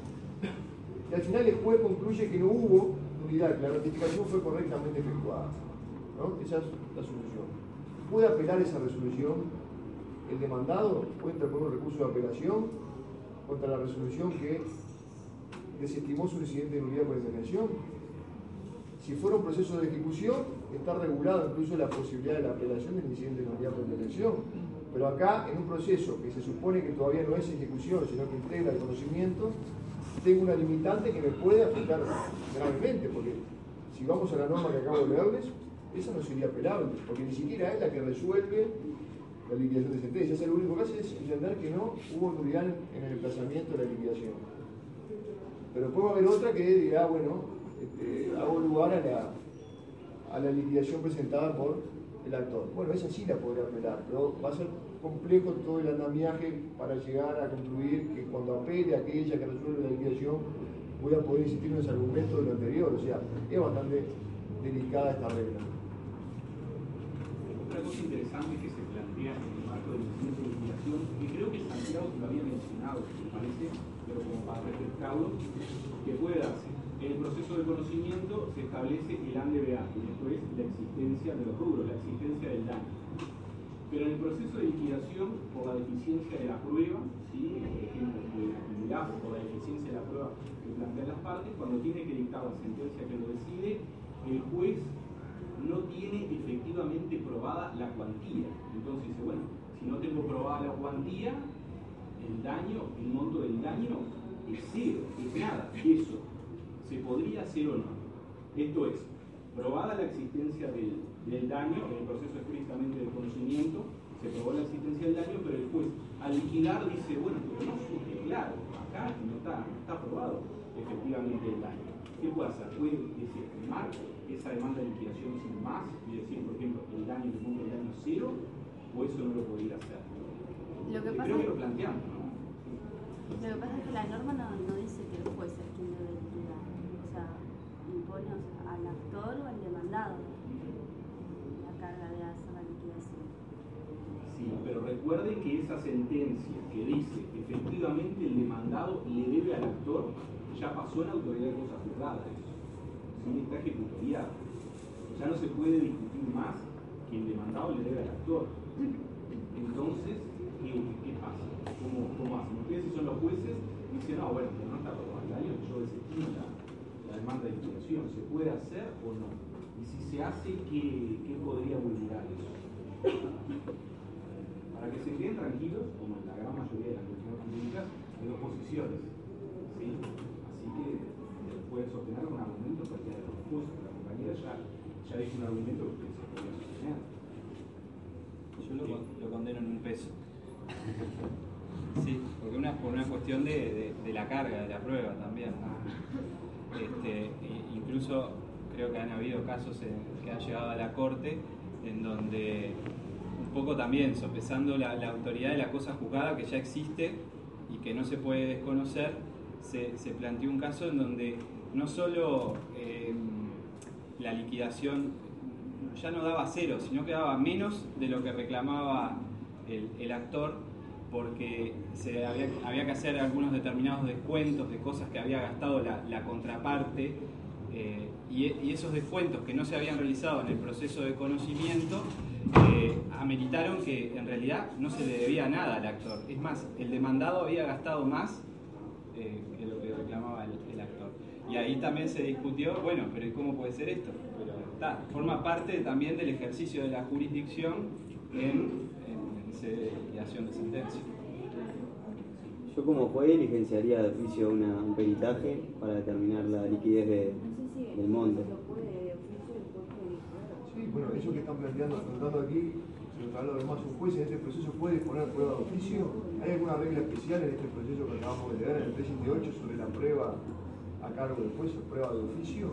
Y al final el juez concluye que no hubo nulidad, que la notificación fue correctamente efectuada. ¿no? Esa es la solución. Puede apelar esa resolución el demandado puede interponer un recurso de apelación contra la resolución que desestimó su incidente de nulidad por intervención. si fuera un proceso de ejecución, está regulado incluso la posibilidad de la apelación del incidente de nulidad por detención. Pero acá, en un proceso que se supone que todavía no es ejecución, sino que integra el conocimiento, tengo una limitante que me puede afectar gravemente, porque si vamos a la norma que acabo de leerles, esa no sería apelable, porque ni siquiera es la que resuelve la liquidación de sentencia. Es lo único que hace es entender que no hubo nulidad en el emplazamiento de la liquidación. Pero puede haber otra que diga, bueno, este, hago lugar a la, a la liquidación presentada por el actor. Bueno, esa sí la podría apelar, pero va a ser complejo todo el andamiaje para llegar a concluir que cuando apele a aquella que resuelve la liquidación voy a poder insistir en ese argumento de lo anterior. O sea, es bastante delicada esta regla. Otra cosa interesante que en el marco del incidente de liquidación, que creo que Santiago lo había mencionado, me parece, pero como para refrescarlo, que puede darse. En el proceso de conocimiento se establece el ANDBA, y después la existencia de los rubros, la existencia del daño. Pero en el proceso de liquidación, por la deficiencia de la prueba, ¿sí? por ejemplo, por la deficiencia de la prueba que plantean las partes, cuando tiene que dictar la sentencia que lo decide, el juez no tiene efectivamente probada la cuantía. Entonces dice, bueno, si no tengo probada la cuantía, el daño, el monto del daño es cero, es nada. Eso se podría hacer o no. Esto es, probada la existencia del, daño, en el proceso explícitamente de conocimiento, se probó la existencia del daño, pero el juez al liquidar dice, bueno, pero no surge claro, acá no está, no está probado efectivamente el daño. ¿Qué puede hacer? Puede marco esa demanda de liquidación sin más y decir, por ejemplo, el daño, el monto del daño cero, o eso no lo podría hacer. Lo que pasa creo que lo planteamos, ¿no? Lo que pasa es que la norma no, no dice que el juez es quien debe liquidar. O sea, impone al actor o al demandado la carga de hacer la liquidación. Sí, pero recuerde que esa sentencia que dice efectivamente el demandado le debe al actor ya pasó en la autoridad de cosas juzgadas. Está ejecutoriado. Ya no se puede discutir más que el demandado le debe al actor. Entonces, ¿qué, pasa? ¿Cómo, ¿Cómo, hacen? Ustedes si son los jueces, dicen, no, bueno, pero no está aprobado el daño, yo desestimo la, la demanda de liquidación. ¿Se puede hacer o no? Y si se hace, ¿qué, qué podría vulnerar eso? Para que se queden tranquilos, como en la gran mayoría de las cuestiones jurídicas, hay dos posiciones. ¿sí? Pueden sostener un argumento cualquiera de los dos. La compañera ya, ya dijo un argumento que se podría sostener. Yo lo, lo condeno en un peso. Sí, porque una, por una cuestión de, de, la carga, de la prueba también. Este, incluso creo que han habido casos en, que han llegado a la corte en donde un poco también sopesando la, la, autoridad de la cosa juzgada que ya existe y que no se puede desconocer, se, se planteó un caso en donde no solo eh, la liquidación ya no daba cero, sino que daba menos de lo que reclamaba el, el actor porque se había, había, que hacer algunos determinados descuentos de cosas que había gastado la, contraparte eh, y, esos descuentos que no se habían realizado en el proceso de conocimiento eh, ameritaron que en realidad no se le debía nada al actor. Es más, el demandado había gastado más eh, que lo que reclamaba el, el, actor. Y ahí también se discutió, bueno, pero ¿y cómo puede ser esto? Pero está, forma parte también del ejercicio de la jurisdicción en de liquidación de sentencia. Yo como juez licenciaría de oficio una, un peritaje para determinar la liquidez de, del monto. Sí, bueno, eso que están planteando, preguntando aquí, habla además, un juez en este proceso puede poner prueba de oficio. ¿Hay alguna regla especial en este proceso que acabamos de leer en el 378 sobre la prueba a cargo del juez o prueba de oficio?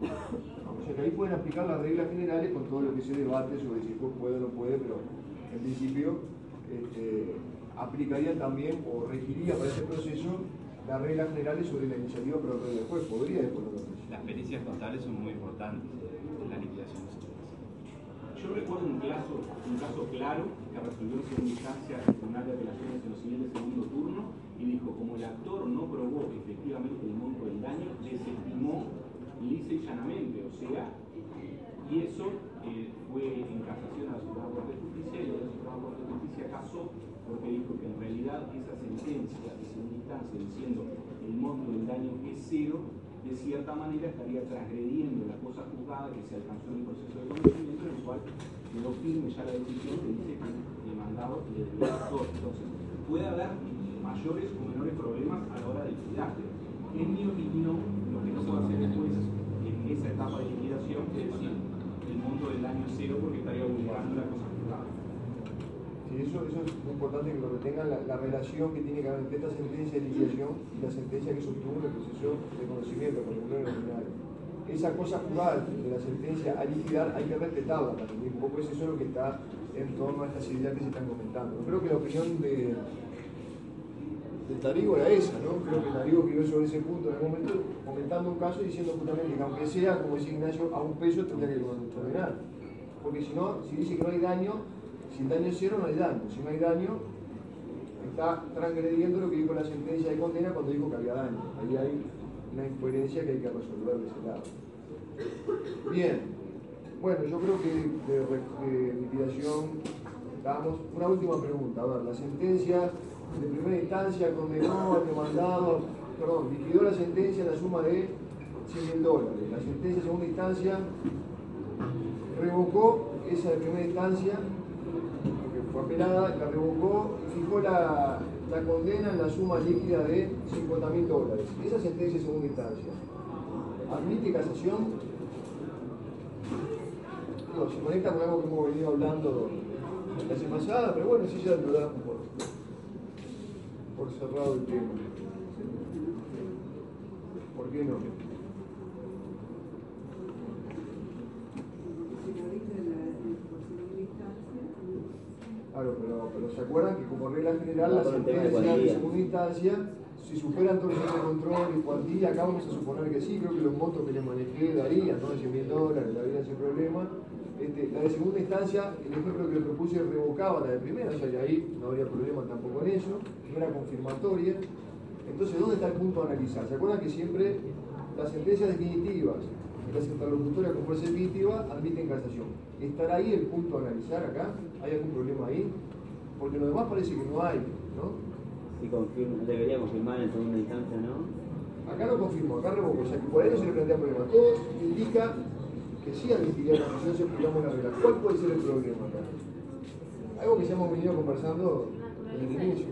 O sea que ahí pueden aplicar las reglas generales con todo lo que se debate sobre si el juez puede o no puede, pero en principio este, aplicaría también o regiría para ese proceso las reglas generales sobre la iniciativa propia del juez. Podría después Las pericias contables son muy importantes en la liquidación de Yo recuerdo un caso, un caso claro que resolvió en segunda instancia el Tribunal de Apelaciones en los siguientes segundo turno y dijo, como el actor no probó efectivamente el monto del daño, desestimó lisa llanamente, o sea, y eso eh, fue en casación a la Suprema Corte de Justicia y la Suprema Corte de Justicia casó porque dijo que en realidad esa sentencia de segunda instancia diciendo el monto del daño es cero de cierta manera estaría transgrediendo la cosa juzgada que se alcanzó en el proceso de conocimiento en el cual quedó firme ya la decisión que dice que el mandado le todos. Entonces, puede haber mayores o menores problemas a la hora de liquidar. En mi opinión, lo que no a hacer después en esa etapa de liquidación es decir el monto del año cero porque estaría obligando la cosa juzgada. Sí, eso, eso es muy importante que lo retengan, la, la, relación que tiene que haber entre esta sentencia de liquidación y la sentencia que se obtuvo en el proceso de conocimiento con el pleno final. Esa cosa jurada de la sentencia a liquidar hay que respetarla también, un poco es eso lo que está en torno a estas ideas que se están comentando. Creo que la opinión de, de Tarigo era esa, ¿no? Creo que Tarigo quedó sobre ese punto en el momento comentando un caso y diciendo justamente que aunque sea, como decía Ignacio, a un peso tendría que condenar. Porque si no, si dice que no hay daño, si el daño es cero, no hay daño. Si no hay daño, está transgrediendo lo que dijo la sentencia de condena cuando dijo que había daño. Ahí hay una incoherencia que hay que resolver de ese lado. Bien. Bueno, yo creo que de, de liquidación, damos una última pregunta. A ver, la sentencia de primera instancia condenó al demandado, perdón, liquidó la sentencia en la suma de 100 mil dólares. La sentencia de segunda instancia revocó esa de primera instancia, que fue apelada, la revocó y fijó la, la condena en la suma líquida de 50 mil dólares. Esa sentencia de segunda instancia. ¿Admite casación? No, se conecta con algo que hemos venido hablando la semana pasada, pero bueno, sí ya lo damos por, cerrado el tema. ¿Por qué no? Claro, pero, pero se acuerdan que como regla general la sentencia de segunda instancia, si superan todos los de control y cuantía, acá vamos a suponer que sí, creo que los montos que les manejé darían, ¿no? 100 mil dólares, darían sin problema. Este, la de segunda instancia, el ejemplo que propuse revocaba la de primera, o sea que ahí no habría problema tampoco en eso, no era confirmatoria. Entonces, ¿dónde está el punto a analizar? ¿Se acuerdan que siempre las sentencias definitivas y las interlocutorias con fuerza definitiva admiten casación? ¿Estará ahí el punto a analizar acá? ¿Hay algún problema ahí? Porque lo demás parece que no hay, ¿no? Confirma, debería confirmar en segunda instancia, ¿no? Acá no confirmo, acá revoco, o sea que por ahí no se le plantea problema. Todo indica que sí admitiría la casación si aplicamos la regla. ¿Cuál puede ser el problema acá? Algo que ya hemos venido conversando desde el inicio.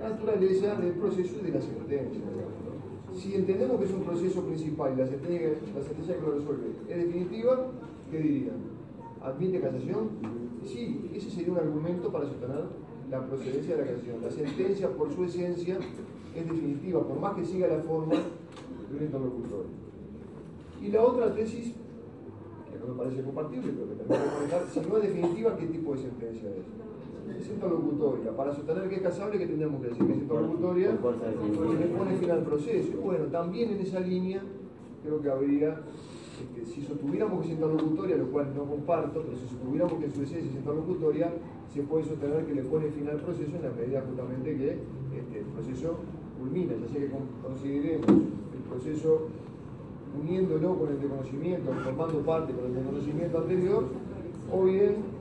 La naturaleza del proceso y de la sentencia. Si entendemos que es un proceso principal y la sentencia, la sentencia que lo resuelve es definitiva, ¿qué dirían? ¿Admite casación? Sí, ese sería un argumento para sostener la procedencia de la casación. La sentencia, por su esencia, es definitiva, por más que siga la forma de un interlocutor. Y la otra tesis, que no me parece compatible, pero que también a comentar, si no es definitiva, ¿qué tipo de sentencia es? Es interlocutoria. Para sostener que es casable, ¿qué tendríamos que decir? Que es interlocutoria le pone fin al proceso. Bueno, también en esa línea creo que habría, este, si sostuviéramos que es interlocutoria, lo cual no comparto, pero si sostuviéramos que en su esencia es interlocutoria, se puede sostener que le pone fin al proceso en la medida justamente que este, el proceso culmina, ya sea que consideremos el proceso uniéndolo con el de conocimiento, formando parte con el de conocimiento anterior, o bien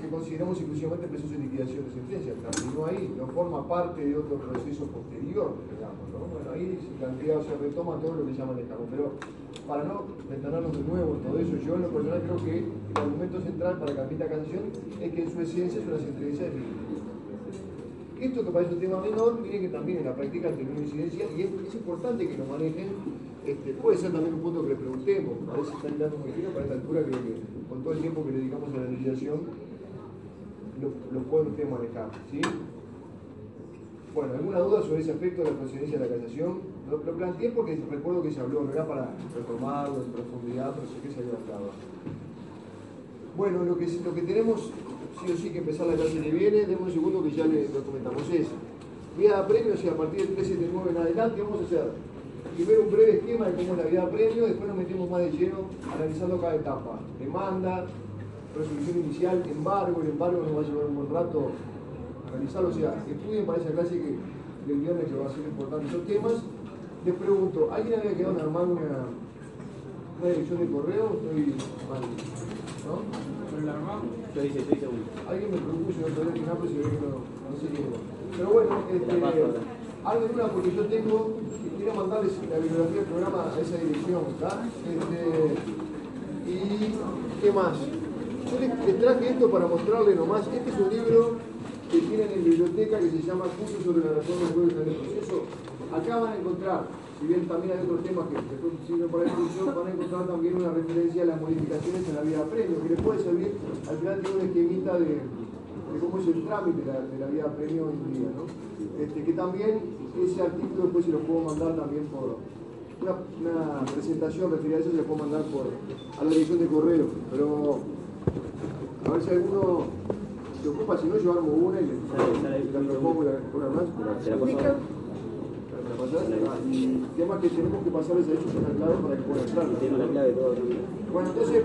que consideramos exclusivamente proceso de liquidación de sentencia, terminó ahí, no forma parte de otro proceso posterior, digamos, ¿no? Bueno, ahí se plantea, se retoma todo lo que llaman el cargo, pero para no detenernos de nuevo todo eso, yo en lo personal creo que el argumento central para que admita casación es que en su esencia es una sentencia definitiva. Esto que parece un tema menor, miren que también en la práctica tiene incidencia y es importante que lo manejen. Este, puede ser también un punto que le preguntemos, a si están dando bien para esta altura, creo que con todo el tiempo que le dedicamos a la legislación, lo, lo pueden ustedes manejar. ¿sí? Bueno, ¿alguna duda sobre ese aspecto de la procedencia de la casación? Lo, lo, planteé porque recuerdo que se habló, no era para retomarlo en profundidad, pero sé que se había hablado. Bueno, lo que, lo que tenemos sí o sí que empezar la clase que viene, demos un segundo que ya le, lo comentamos, es vía de premio, o sea, a partir del 379 en adelante vamos a hacer primero un breve esquema de cómo es la de premio, después nos metemos más de lleno analizando cada etapa, demanda, resolución inicial, embargo, el embargo nos va a llevar un buen rato analizarlo, o sea, estudien para esa clase que del viernes que va a ser importante esos temas. Les pregunto, ¿alguien había quedado en armar una, una dirección de correo? Estoy mal, ¿no? ¿Pero la armamos? Yo hice, yo hice. Alguien me propuso el otro día que no, ve que no, no sé quién era. Pero bueno, este, Algo una porque yo tengo, quiero mandarles la bibliografía del programa a esa dirección, ¿está? Este, y qué más. Yo les, traje esto para mostrarles nomás. Este es un libro que tienen en biblioteca que se llama Curso sobre la reforma del del proceso. Acá van a encontrar, si bien también hay otros temas que después sirven para la discusión, van a encontrar también una referencia a las modificaciones en la vida premio, que les puede servir, al final tiene un esquemita de, de cómo es el trámite de la, de la vida premio hoy en día, ¿no? Este, que también ese artículo después se lo puedo mandar también por una, una presentación referida a eso se lo puedo mandar por a la dirección de correo, pero a ver si alguno se ocupa, si no yo armo una y le, propongo la, una más. Ah, y Temas que tenemos que pasarles a ellos una clave para que puedan entrar. Bueno, entonces,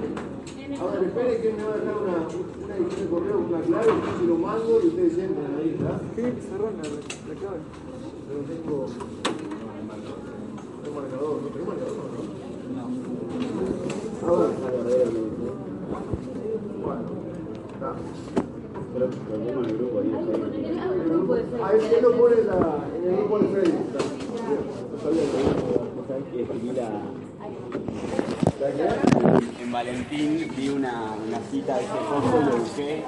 a ver, espere que me va a dejar una, edición de correo con una clave, yo se lo mando y ustedes entran ahí, ¿verdad? Sí, cerrar la, la clave. Pero tengo... No marcador, ¿no tengo marcador? No. Ahora. Bueno, está. Pero en el grupo ahí. Ahí él lo pone en, la, el grupo de Facebook. No sabía que ¿Sabes que escribí la... En Valentín vi una, cita de ese coso y lo busqué.